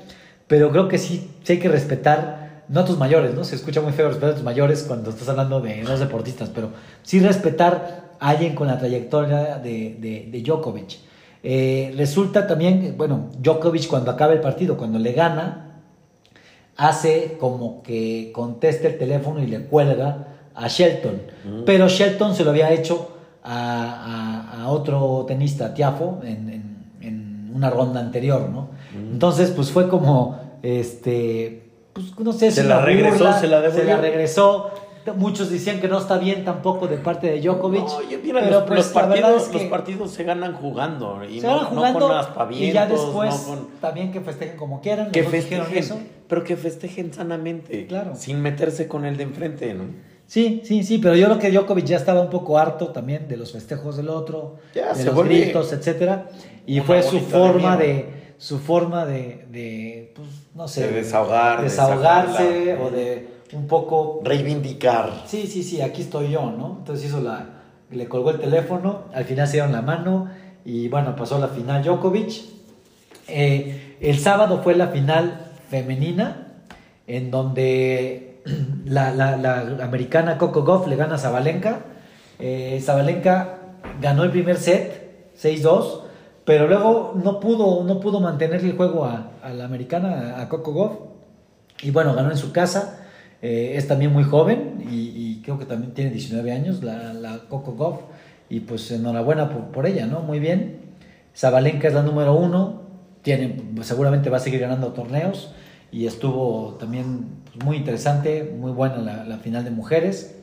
Pero creo que sí, sí hay que respetar, no a tus mayores, ¿no? Se escucha muy feo respetar a tus mayores cuando estás hablando de dos deportistas, pero sí respetar a alguien con la trayectoria de, de, de Djokovic. Eh, resulta también, bueno, Djokovic cuando acaba el partido, cuando le gana, hace como que contesta el teléfono y le cuelga a Shelton. Pero Shelton se lo había hecho a, a- a otro tenista, Tiafo, en, en- en una ronda anterior, ¿no? Entonces, pues fue como, este, pues no sé Se si la regresó, se la devolvió. regresó. Muchos decían que no está bien tampoco de parte de Djokovic. No, mira, pero los, pues, los la partidos, es que- los partidos se ganan jugando y se no, no jugando con aspavientos, y ya después no con- también que festejen como quieran. que festejen, eso. pero que festejen sanamente, Claro. sin meterse con el de enfrente, ¿no? Sí, sí, sí, pero yo creo que Djokovic ya estaba un poco harto también de los festejos del otro, Ya, de los gritos, etcétera, y fue su de forma de, su forma de, de, pues, no sé, De desahogar, de desahogarse o de un poco Reivindicar. Sí, sí, sí, aquí estoy yo, ¿no? Entonces hizo la, le colgó el teléfono, al final se dieron la mano y bueno, pasó la final Djokovic. Eh, el sábado fue la final femenina, en donde la, la- americana Coco Goff le gana a Zabalenka. Eh, Zabalenka ganó el primer set, 6-2, pero luego no pudo, no pudo mantenerle el juego a, la americana, a Coco Goff. Y bueno, ganó en su casa. Eh, es también muy joven y, y creo que también tiene 19 años, la, la Coco Goff. Y pues enhorabuena por, por ella, ¿no? Muy bien. Zabalenka es la número uno. Tiene, seguramente va a seguir ganando torneos. Y estuvo también pues, muy interesante, muy buena la, final de mujeres.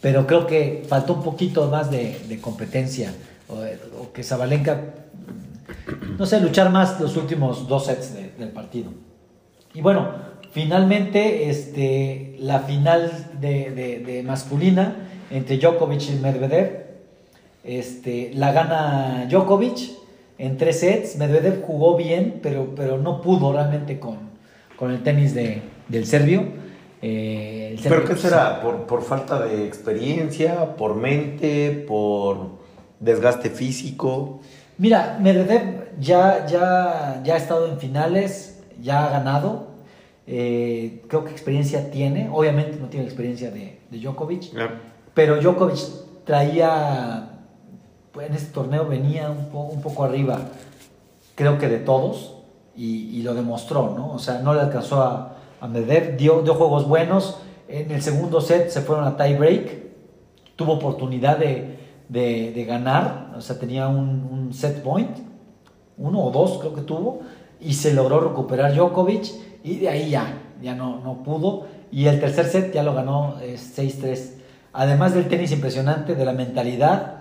Pero creo que faltó un poquito más de, competencia. O, que Zabalenka, no sé, luchar más los últimos dos sets de- del partido. Y bueno, finalmente este, la final de, de- de masculina entre Djokovic y Medvedev, este, la gana Djokovic en tres sets. Medvedev jugó bien, pero, pero no pudo realmente con, con el tenis de, del serbio. Eh, el serbio, ¿Pero qué será? ¿Por, ¿Por falta de experiencia? ¿Por mente? ¿Por desgaste físico? Mira, Medvedev ya, ya, ya ha estado en finales, ya ha ganado. Eh, creo que experiencia tiene. Obviamente no tiene la experiencia de, de Djokovic. Pero Djokovic traía, pues, en este torneo venía un, po- un poco arriba, creo que de todos, y, y lo demostró, ¿no? O sea, no le alcanzó a, a Medvedev, dio, dio juegos buenos, en el segundo set se fueron a tie break, tuvo oportunidad de, de- de ganar, o sea, tenía un, un set point, uno o dos creo que tuvo, y se logró recuperar Djokovic, y de ahí ya, ya no, no pudo, y el tercer set ya lo ganó eh, 6-3. Además del tenis impresionante, de la mentalidad,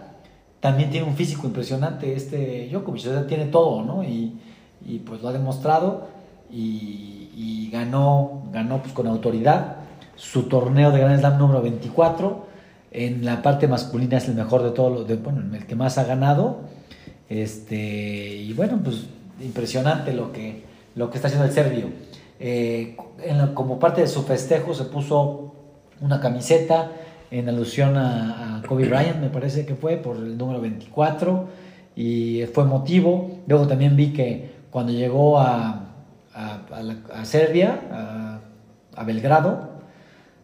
también tiene un físico impresionante este Djokovic, o sea, tiene todo, ¿no? Y, y, pues lo ha demostrado y, ganó, ganó pues con autoridad su torneo de Grand Slam número 24. En la parte masculina es el mejor de todos los, bueno, el que más ha ganado. Este, y bueno, pues impresionante lo que, lo que está haciendo el serbio. Eh, como parte de su festejo se puso una camiseta en alusión a, Kobe Bryant, me parece que fue, por el número 24, y fue emotivo. Luego también vi que cuando llegó a, a, a la- a Serbia, a, Belgrado,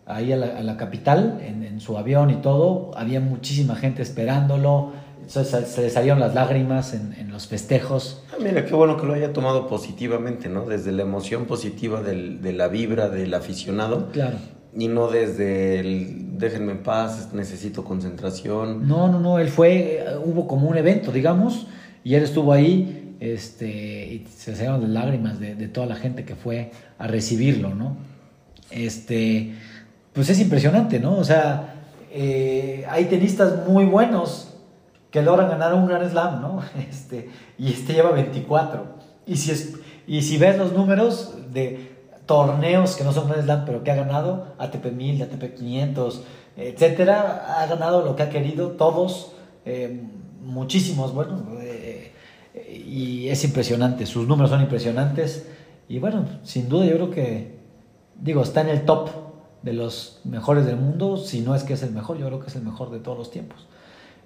ahí a la, la capital, en, en su avión y todo, había muchísima gente esperándolo, se, se- se le salieron las lágrimas en, en los festejos. Ah, mira, qué bueno que lo haya tomado positivamente, ¿no? Desde la emoción positiva del- de la vibra del aficionado Claro. y no desde el déjenme en paz, necesito concentración. No, no, no, él fue, eh, hubo como un evento, digamos, y él estuvo ahí, este, y se salieron las lágrimas de, toda la gente que fue a recibirlo, ¿no? Este, pues es impresionante, ¿no? O sea, eh, hay tenistas muy buenos que logran ganar un Grand Slam, ¿no? Este, y este lleva 24. Y si, es, y si ves los números de torneos que no son Grand Slam, pero que ha ganado, ATP 1000, ATP 500, etcétera, ha ganado lo que ha querido, todos, eh, muchísimos, bueno, y es impresionante, sus números son impresionantes. Y bueno, sin duda yo creo que, digo, está en el top de los mejores del mundo, si no es que es el mejor, yo creo que es el mejor de todos los tiempos.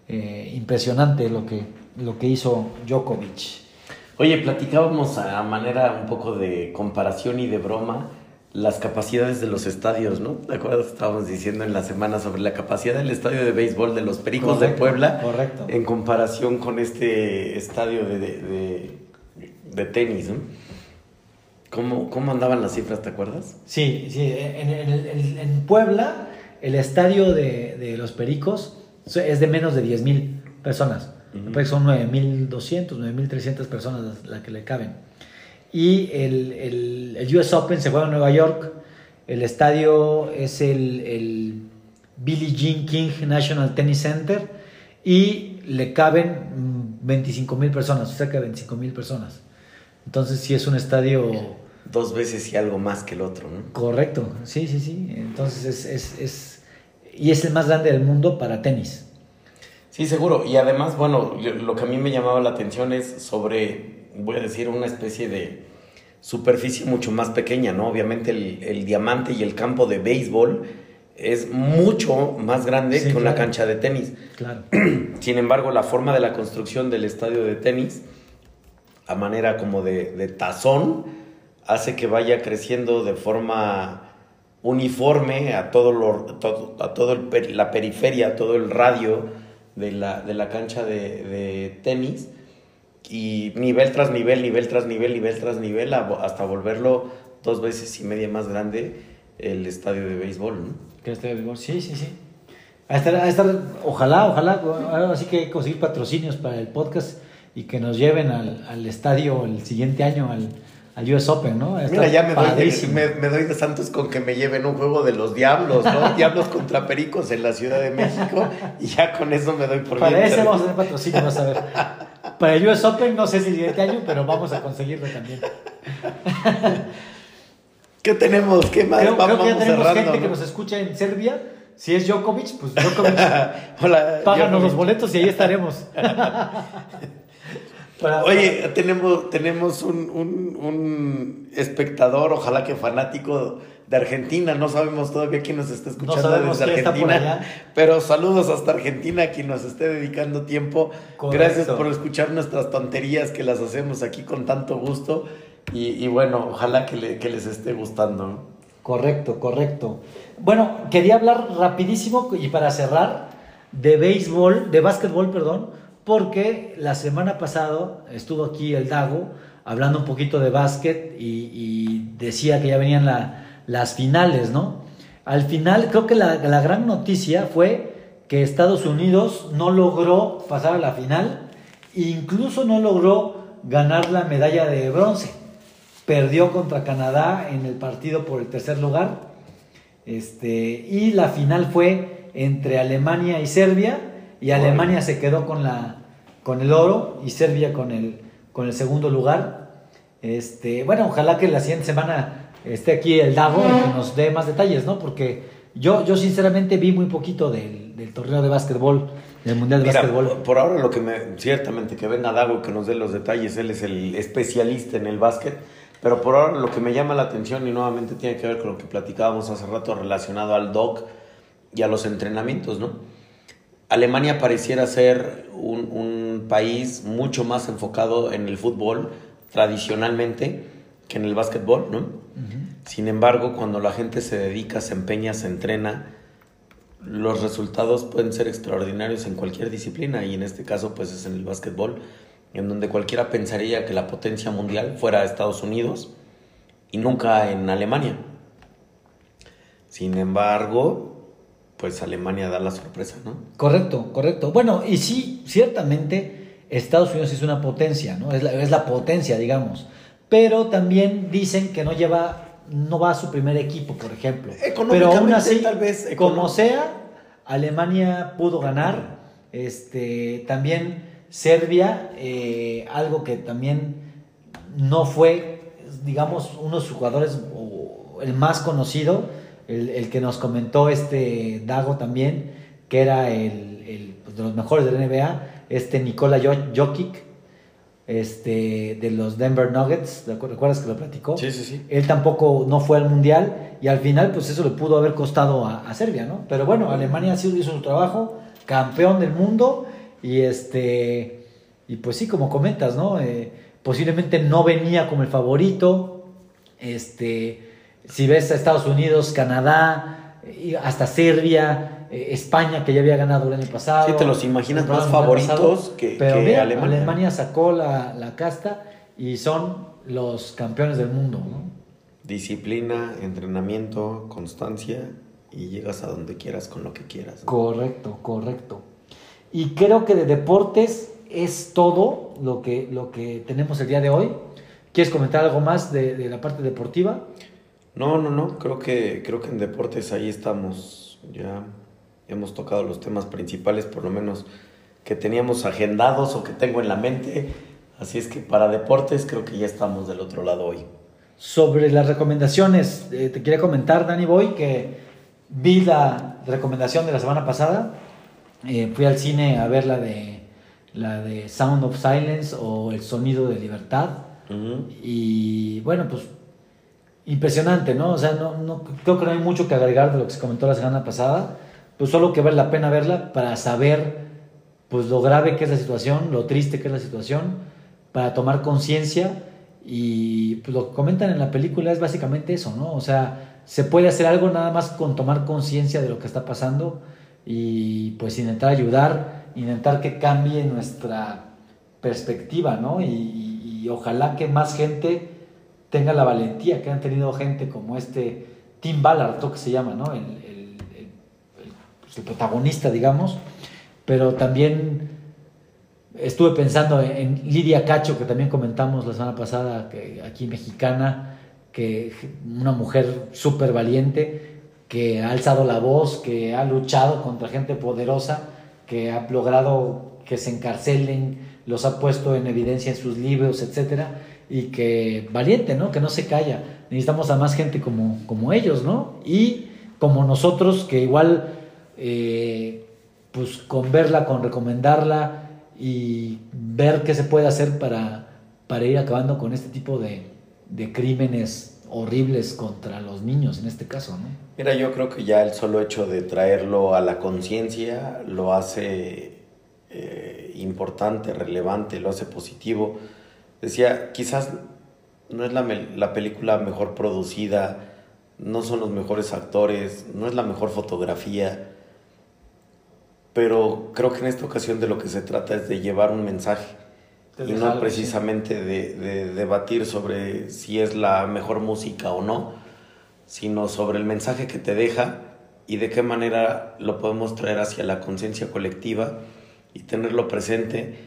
Eh, impresionante lo que, lo que hizo Djokovic. Oye, platicábamos a manera un poco de comparación y de broma las capacidades de los estadios, ¿no? ¿Te acuerdas? Estábamos diciendo en la semana sobre la capacidad del estadio de béisbol de los Pericos de Puebla correcto. en comparación con este estadio de, de, de- de tenis, ¿no? ¿Cómo, ¿Cómo andaban las cifras, te acuerdas? Sí, sí, en, en- en- en Puebla el estadio de, de los Pericos es de menos de 10.000 personas. Ujú. Pues son 9.200, 9.300 personas las que le caben. Y el, el- el US Open se juega en Nueva York. El estadio es el, el Billie Jean King National Tennis Center y le caben 25.000 personas, cerca de 25.000 personas. Entonces sí es un estadio... Dos veces y algo más que el otro, ¿no? Correcto, sí, sí, sí. Entonces es, es, es y es el más grande del mundo para tenis. Sí, seguro. Y además, bueno, lo que a mí me llamaba la atención es sobre, voy a decir, una especie de superficie mucho más pequeña, ¿no? Obviamente el, el diamante y el campo de béisbol es mucho más grande que una cancha de tenis. Claro. Sin embargo, la forma de la construcción del estadio de tenis, a manera como de, de tazón, hace que vaya creciendo de forma uniforme a todo, lo, a todo la periferia, a todo el radio de la, de la cancha de, de, tenis y nivel tras nivel, nivel tras nivel, nivel tras nivel, hasta volverlo dos veces y media más grande el estadio de béisbol, ¿no? el estadio de béisbol, sí, sí, sí. A estar, a estar, ojalá, ojalá, así que conseguir patrocinios para el podcast y que nos lleven al, al estadio el siguiente año, al, al US Open, ¿no? Mira, ya me doy, de, me, doy, de santos con que me lleven un juego de los Diablos, ¿no? Diablos contra Pericos en la Ciudad de México y ya con eso me doy por Para ese vamos a tener patrocinio, vas a ver. Para el US Open no sé si el siguiente año, pero vamos a conseguirlo también. ¿Qué tenemos? ¿Qué más? Creo, vamos, creo que ya tenemos gente que nos escucha en Serbia. Si es Djokovic, pues Djokovic. Hola, páganos los boletos y ahí estaremos. Oye, tenemos, tenemos un, un, espectador, ojalá que fanático de Argentina. No sabemos todavía quién nos está escuchando desde Argentina. Pero saludos hasta Argentina, quien nos esté dedicando tiempo. Gracias por escuchar nuestras tonterías que las hacemos aquí con tanto gusto. Y, bueno, ojalá que, que les esté gustando. Correcto, correcto. Bueno, quería hablar rapidísimo y para cerrar de béisbol, de básquetbol, perdón porque la semana pasada estuvo aquí el Dago hablando un poquito de básquet y, decía que ya venían las finales, ¿no? Al final creo que la, gran noticia fue que Estados Unidos no logró pasar a la final, incluso no logró ganar la medalla de bronce. Perdió contra Canadá en el partido por el tercer lugar. Este, y la final fue entre Alemania y Serbia y Alemania se quedó con, la, con el oro y Serbia con el, con el segundo lugar. Este, bueno, ojalá que la siguiente semana esté aquí el Dago y que nos dé más detalles, ¿no? Porque yo, yo sinceramente vi muy poquito del, del torneo de básquetbol, del Mundial de Básquetbol. Por ahora lo que me, ciertamente que venga Dago y que nos dé los detalles, él es el especialista en el básquet, pero por ahora lo que me llama la atención y nuevamente tiene que ver con lo que platicábamos hace rato relacionado al DOC y a los entrenamientos, ¿no? Alemania pareciera ser un, país mucho más enfocado en el fútbol tradicionalmente que en el básquetbol, ¿no? Sin embargo, cuando la gente se dedica, se empeña, se entrena, los resultados pueden ser extraordinarios en cualquier disciplina y en este caso pues es en el básquetbol, en donde cualquiera pensaría que la potencia mundial fuera Estados Unidos y nunca en Alemania. Sin embargo, pues Alemania da la sorpresa, ¿no? Correcto, correcto. Bueno, y sí, ciertamente Estados Unidos es una potencia, ¿no? Es la, es la potencia, digamos. Pero también dicen que no lleva, no va a su primer equipo, por ejemplo. Pero aún así, tal vez, como sea, Alemania pudo ganar. Este, también Serbia, eh, algo que también no fue, digamos, uno de sus jugadores, el más conocido, el, que nos comentó este Dago también, que era el, pues, de los mejores de la NBA, este Nikola Jokic, este, de los Denver Nuggets, ¿recuerdas que lo platicó? Sí, sí, sí. Él tampoco no fue al Mundial y al final pues eso le pudo haber costado a, Serbia, ¿no? Pero bueno, Alemania sí hizo su trabajo, campeón del mundo y este, y pues sí, como comentas, ¿no? Eh, posiblemente no venía como el favorito, este, si ves a Estados Unidos, Canadá, hasta Serbia, eh, España, que ya había ganado el año pasado. Sí, te los imaginas más favoritos que, pero Alemania. Alemania sacó la, casta y son los campeones del mundo. Disciplina, entrenamiento, constancia y llegas a donde quieras con lo que quieras. Correcto, correcto. Y creo que de deportes es todo lo que, lo que tenemos el día de hoy. ¿Quieres comentar algo más de, de la parte deportiva? No, no, no, creo que, creo que en deportes ahí estamos, ya hemos tocado los temas principales, por lo menos que teníamos agendados o que tengo en la mente, así es que para deportes creo que ya estamos del otro lado hoy. Sobre las recomendaciones, eh, te quería comentar, Dani Boy, que vi la, recomendación de la semana pasada. Eh, fui al cine a ver la de, la de Sound of Silence o El Sonido de Libertad. Y bueno, pues impresionante, ¿no? O sea, no, no, creo que no hay mucho que agregar de lo que se comentó la semana pasada. Pues solo que vale la pena verla para saber pues lo grave que es la situación, lo triste que es la situación, para tomar conciencia y pues, lo que comentan en la película es básicamente eso, ¿no? O sea, se puede hacer algo nada más con tomar conciencia de lo que está pasando y pues intentar ayudar, intentar que cambie nuestra perspectiva, ¿no? Y, ojalá que más gente tenga la valentía que han tenido gente como este Tim Ballard, que se llama, ¿no? Protagonista, digamos, pero también estuve pensando en Lidia Cacho, que también comentamos la semana pasada, que aquí mexicana, que una mujer súper valiente, que ha alzado la voz, que ha luchado contra gente poderosa, que ha logrado que se encarcelen, los ha puesto en evidencia en sus libros, etcétera, y que valiente, ¿no? Que no se calla. Necesitamos a más gente como, como ellos, ¿no? Y como nosotros, que igual, eh, pues con verla, con recomendarla, y ver qué se puede hacer para, para ir acabando con este tipo de, de crímenes horribles contra los niños en este caso, ¿no? Mira, yo creo que ya el solo hecho de traerlo a la conciencia lo hace eh, importante, relevante, lo hace positivo. Decía, quizás no es la, la película mejor producida, no son los mejores actores, no es la mejor fotografía, pero creo que en esta ocasión de lo que se trata es de llevar un mensaje y no precisamente de, debatir sobre si es la mejor música o no, sino sobre el mensaje que te deja y de qué manera lo podemos traer hacia la conciencia colectiva y tenerlo presente,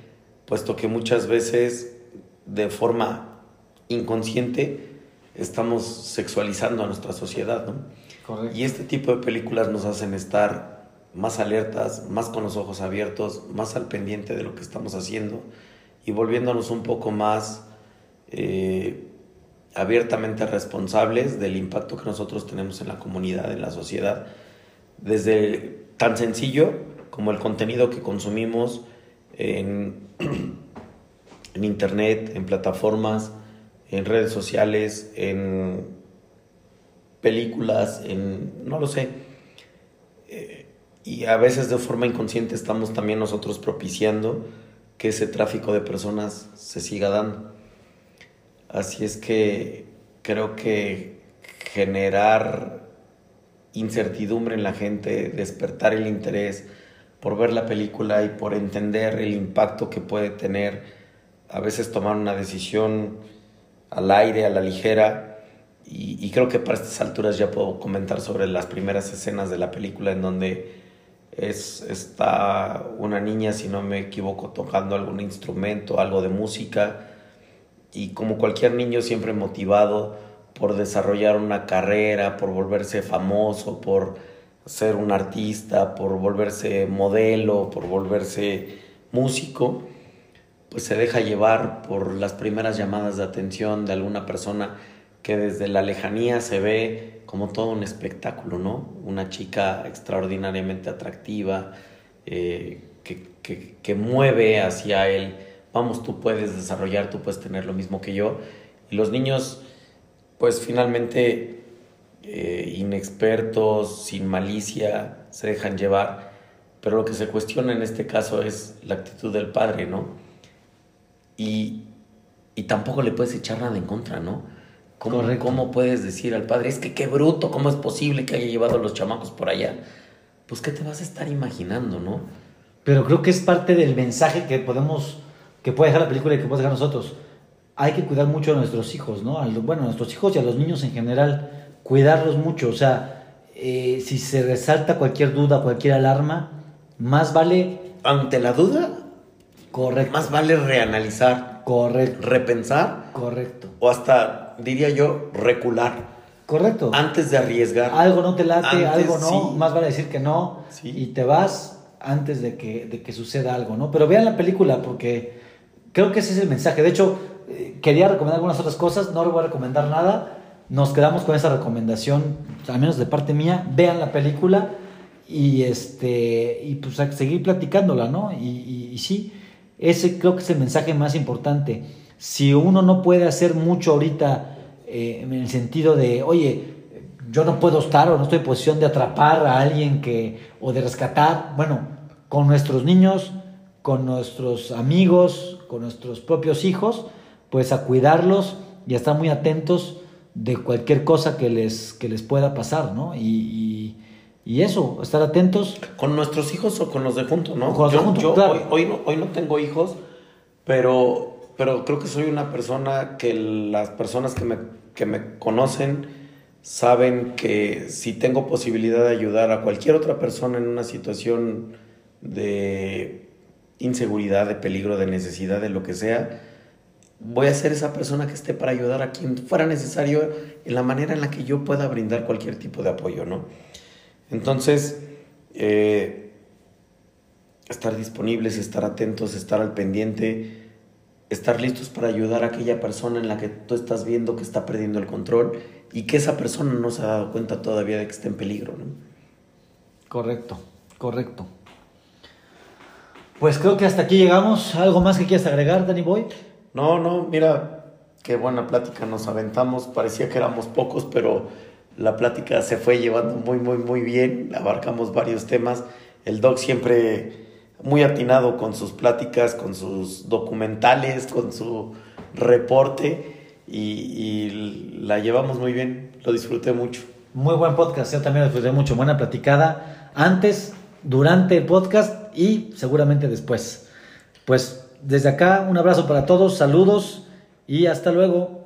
puesto que muchas veces de forma inconsciente estamos sexualizando a nuestra sociedad, ¿no? Y este tipo de películas nos hacen estar más alertas, más con los ojos abiertos, más al pendiente de lo que estamos haciendo y volviéndonos un poco más eh, abiertamente responsables del impacto que nosotros tenemos en la comunidad, en la sociedad, desde tan sencillo como el contenido que consumimos en, en internet, en plataformas, en redes sociales, en películas, en, no lo sé, eh, y a veces de forma inconsciente estamos también nosotros propiciando que ese tráfico de personas se siga dando. Así es que creo que generar incertidumbre en la gente, despertar el interés por ver la película y por entender el impacto que puede tener, a veces tomar una decisión al aire, a la ligera, y, y creo que para estas alturas ya puedo comentar sobre las primeras escenas de la película en donde es, está una niña, si no me equivoco, tocando algún instrumento, algo de música, y como cualquier niño siempre motivado por desarrollar una carrera, por volverse famoso, por ser un artista, por volverse modelo, por volverse músico, pues se deja llevar por las primeras llamadas de atención de alguna persona que desde la lejanía se ve como todo un espectáculo, ¿no? Una chica extraordinariamente atractiva, eh, que, mueve hacia él, vamos, tú puedes desarrollar, tú puedes tener lo mismo que yo. Y los niños, pues finalmente, eh, inexpertos, sin malicia, se dejan llevar. Pero lo que se cuestiona en este caso es la actitud del padre, ¿no? Y, y tampoco le puedes echar nada en contra, ¿no? ¿Cómo, ¿Cómo puedes decir al padre, es que qué bruto, cómo es posible que haya llevado a los chamacos por allá? Pues, ¿qué te vas a estar imaginando, no? Pero creo que es parte del mensaje que podemos, que puede dejar la película y que puede dejar nosotros. Hay que cuidar mucho a nuestros hijos, ¿no? bueno, a nuestros hijos y a los niños en general, cuidarlos mucho. O sea, eh, si se resalta cualquier duda, cualquier alarma, más vale... Ante la duda, correcto. Más vale reanalizar. Correcto. Repensar. Correcto. O hasta diría yo, recular. Correcto. Antes de arriesgar. Algo no te late, algo no, más vale decir que no. Y te vas antes de que, de que suceda algo, ¿no? Pero vean la película porque creo que ese es el mensaje. De hecho, eh, quería recomendar algunas otras cosas, no le voy a recomendar nada. Nos quedamos con esa recomendación, al menos de parte mía. Vean la película y este y pues a seguir platicándola, ¿no? Y, y, sí, ese creo que es el mensaje más importante. Si uno no puede hacer mucho ahorita eh, en el sentido de, oye, yo no puedo estar o no estoy en posición de atrapar a alguien que o de rescatar, bueno, con nuestros niños, con nuestros amigos, con nuestros propios hijos, pues a cuidarlos y a estar muy atentos de cualquier cosa que les, que les pueda pasar, ¿no? Y, eso, estar atentos. Con nuestros hijos o con los de junto, ¿no? Con los de junto, claro. hoy, no, hoy no tengo hijos, pero, pero creo que soy una persona que las personas que me, que me conocen saben que si tengo posibilidad de ayudar a cualquier otra persona en una situación de inseguridad, de peligro, de necesidad, de lo que sea, voy a ser esa persona que esté para ayudar a quien fuera necesario en la manera en la que yo pueda brindar cualquier tipo de apoyo, ¿no? Entonces, eh, estar disponibles, estar atentos, estar al pendiente, estar listos para ayudar a aquella persona en la que tú estás viendo que está perdiendo el control y que esa persona no se ha dado cuenta todavía de que está en peligro, ¿no? Correcto, correcto. Pues creo que hasta aquí llegamos. ¿Algo más que quieras agregar, Danny Boy? No, no, mira, qué buena plática nos aventamos. Parecía que éramos pocos, pero la plática se fue llevando muy, muy, muy bien. Abarcamos varios temas. El doc siempre muy atinado con sus pláticas, con sus documentales, con su reporte y, la llevamos muy bien. Lo disfruté mucho. Muy buen podcast, yo también lo disfruté mucho. Buena platicada antes, durante el podcast y seguramente después. Pues desde acá, un abrazo para todos, saludos y hasta luego.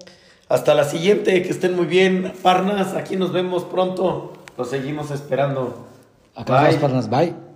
Hasta la siguiente, que estén muy bien. Parnas, aquí nos vemos pronto. Los seguimos esperando. Acá Parnas, bye.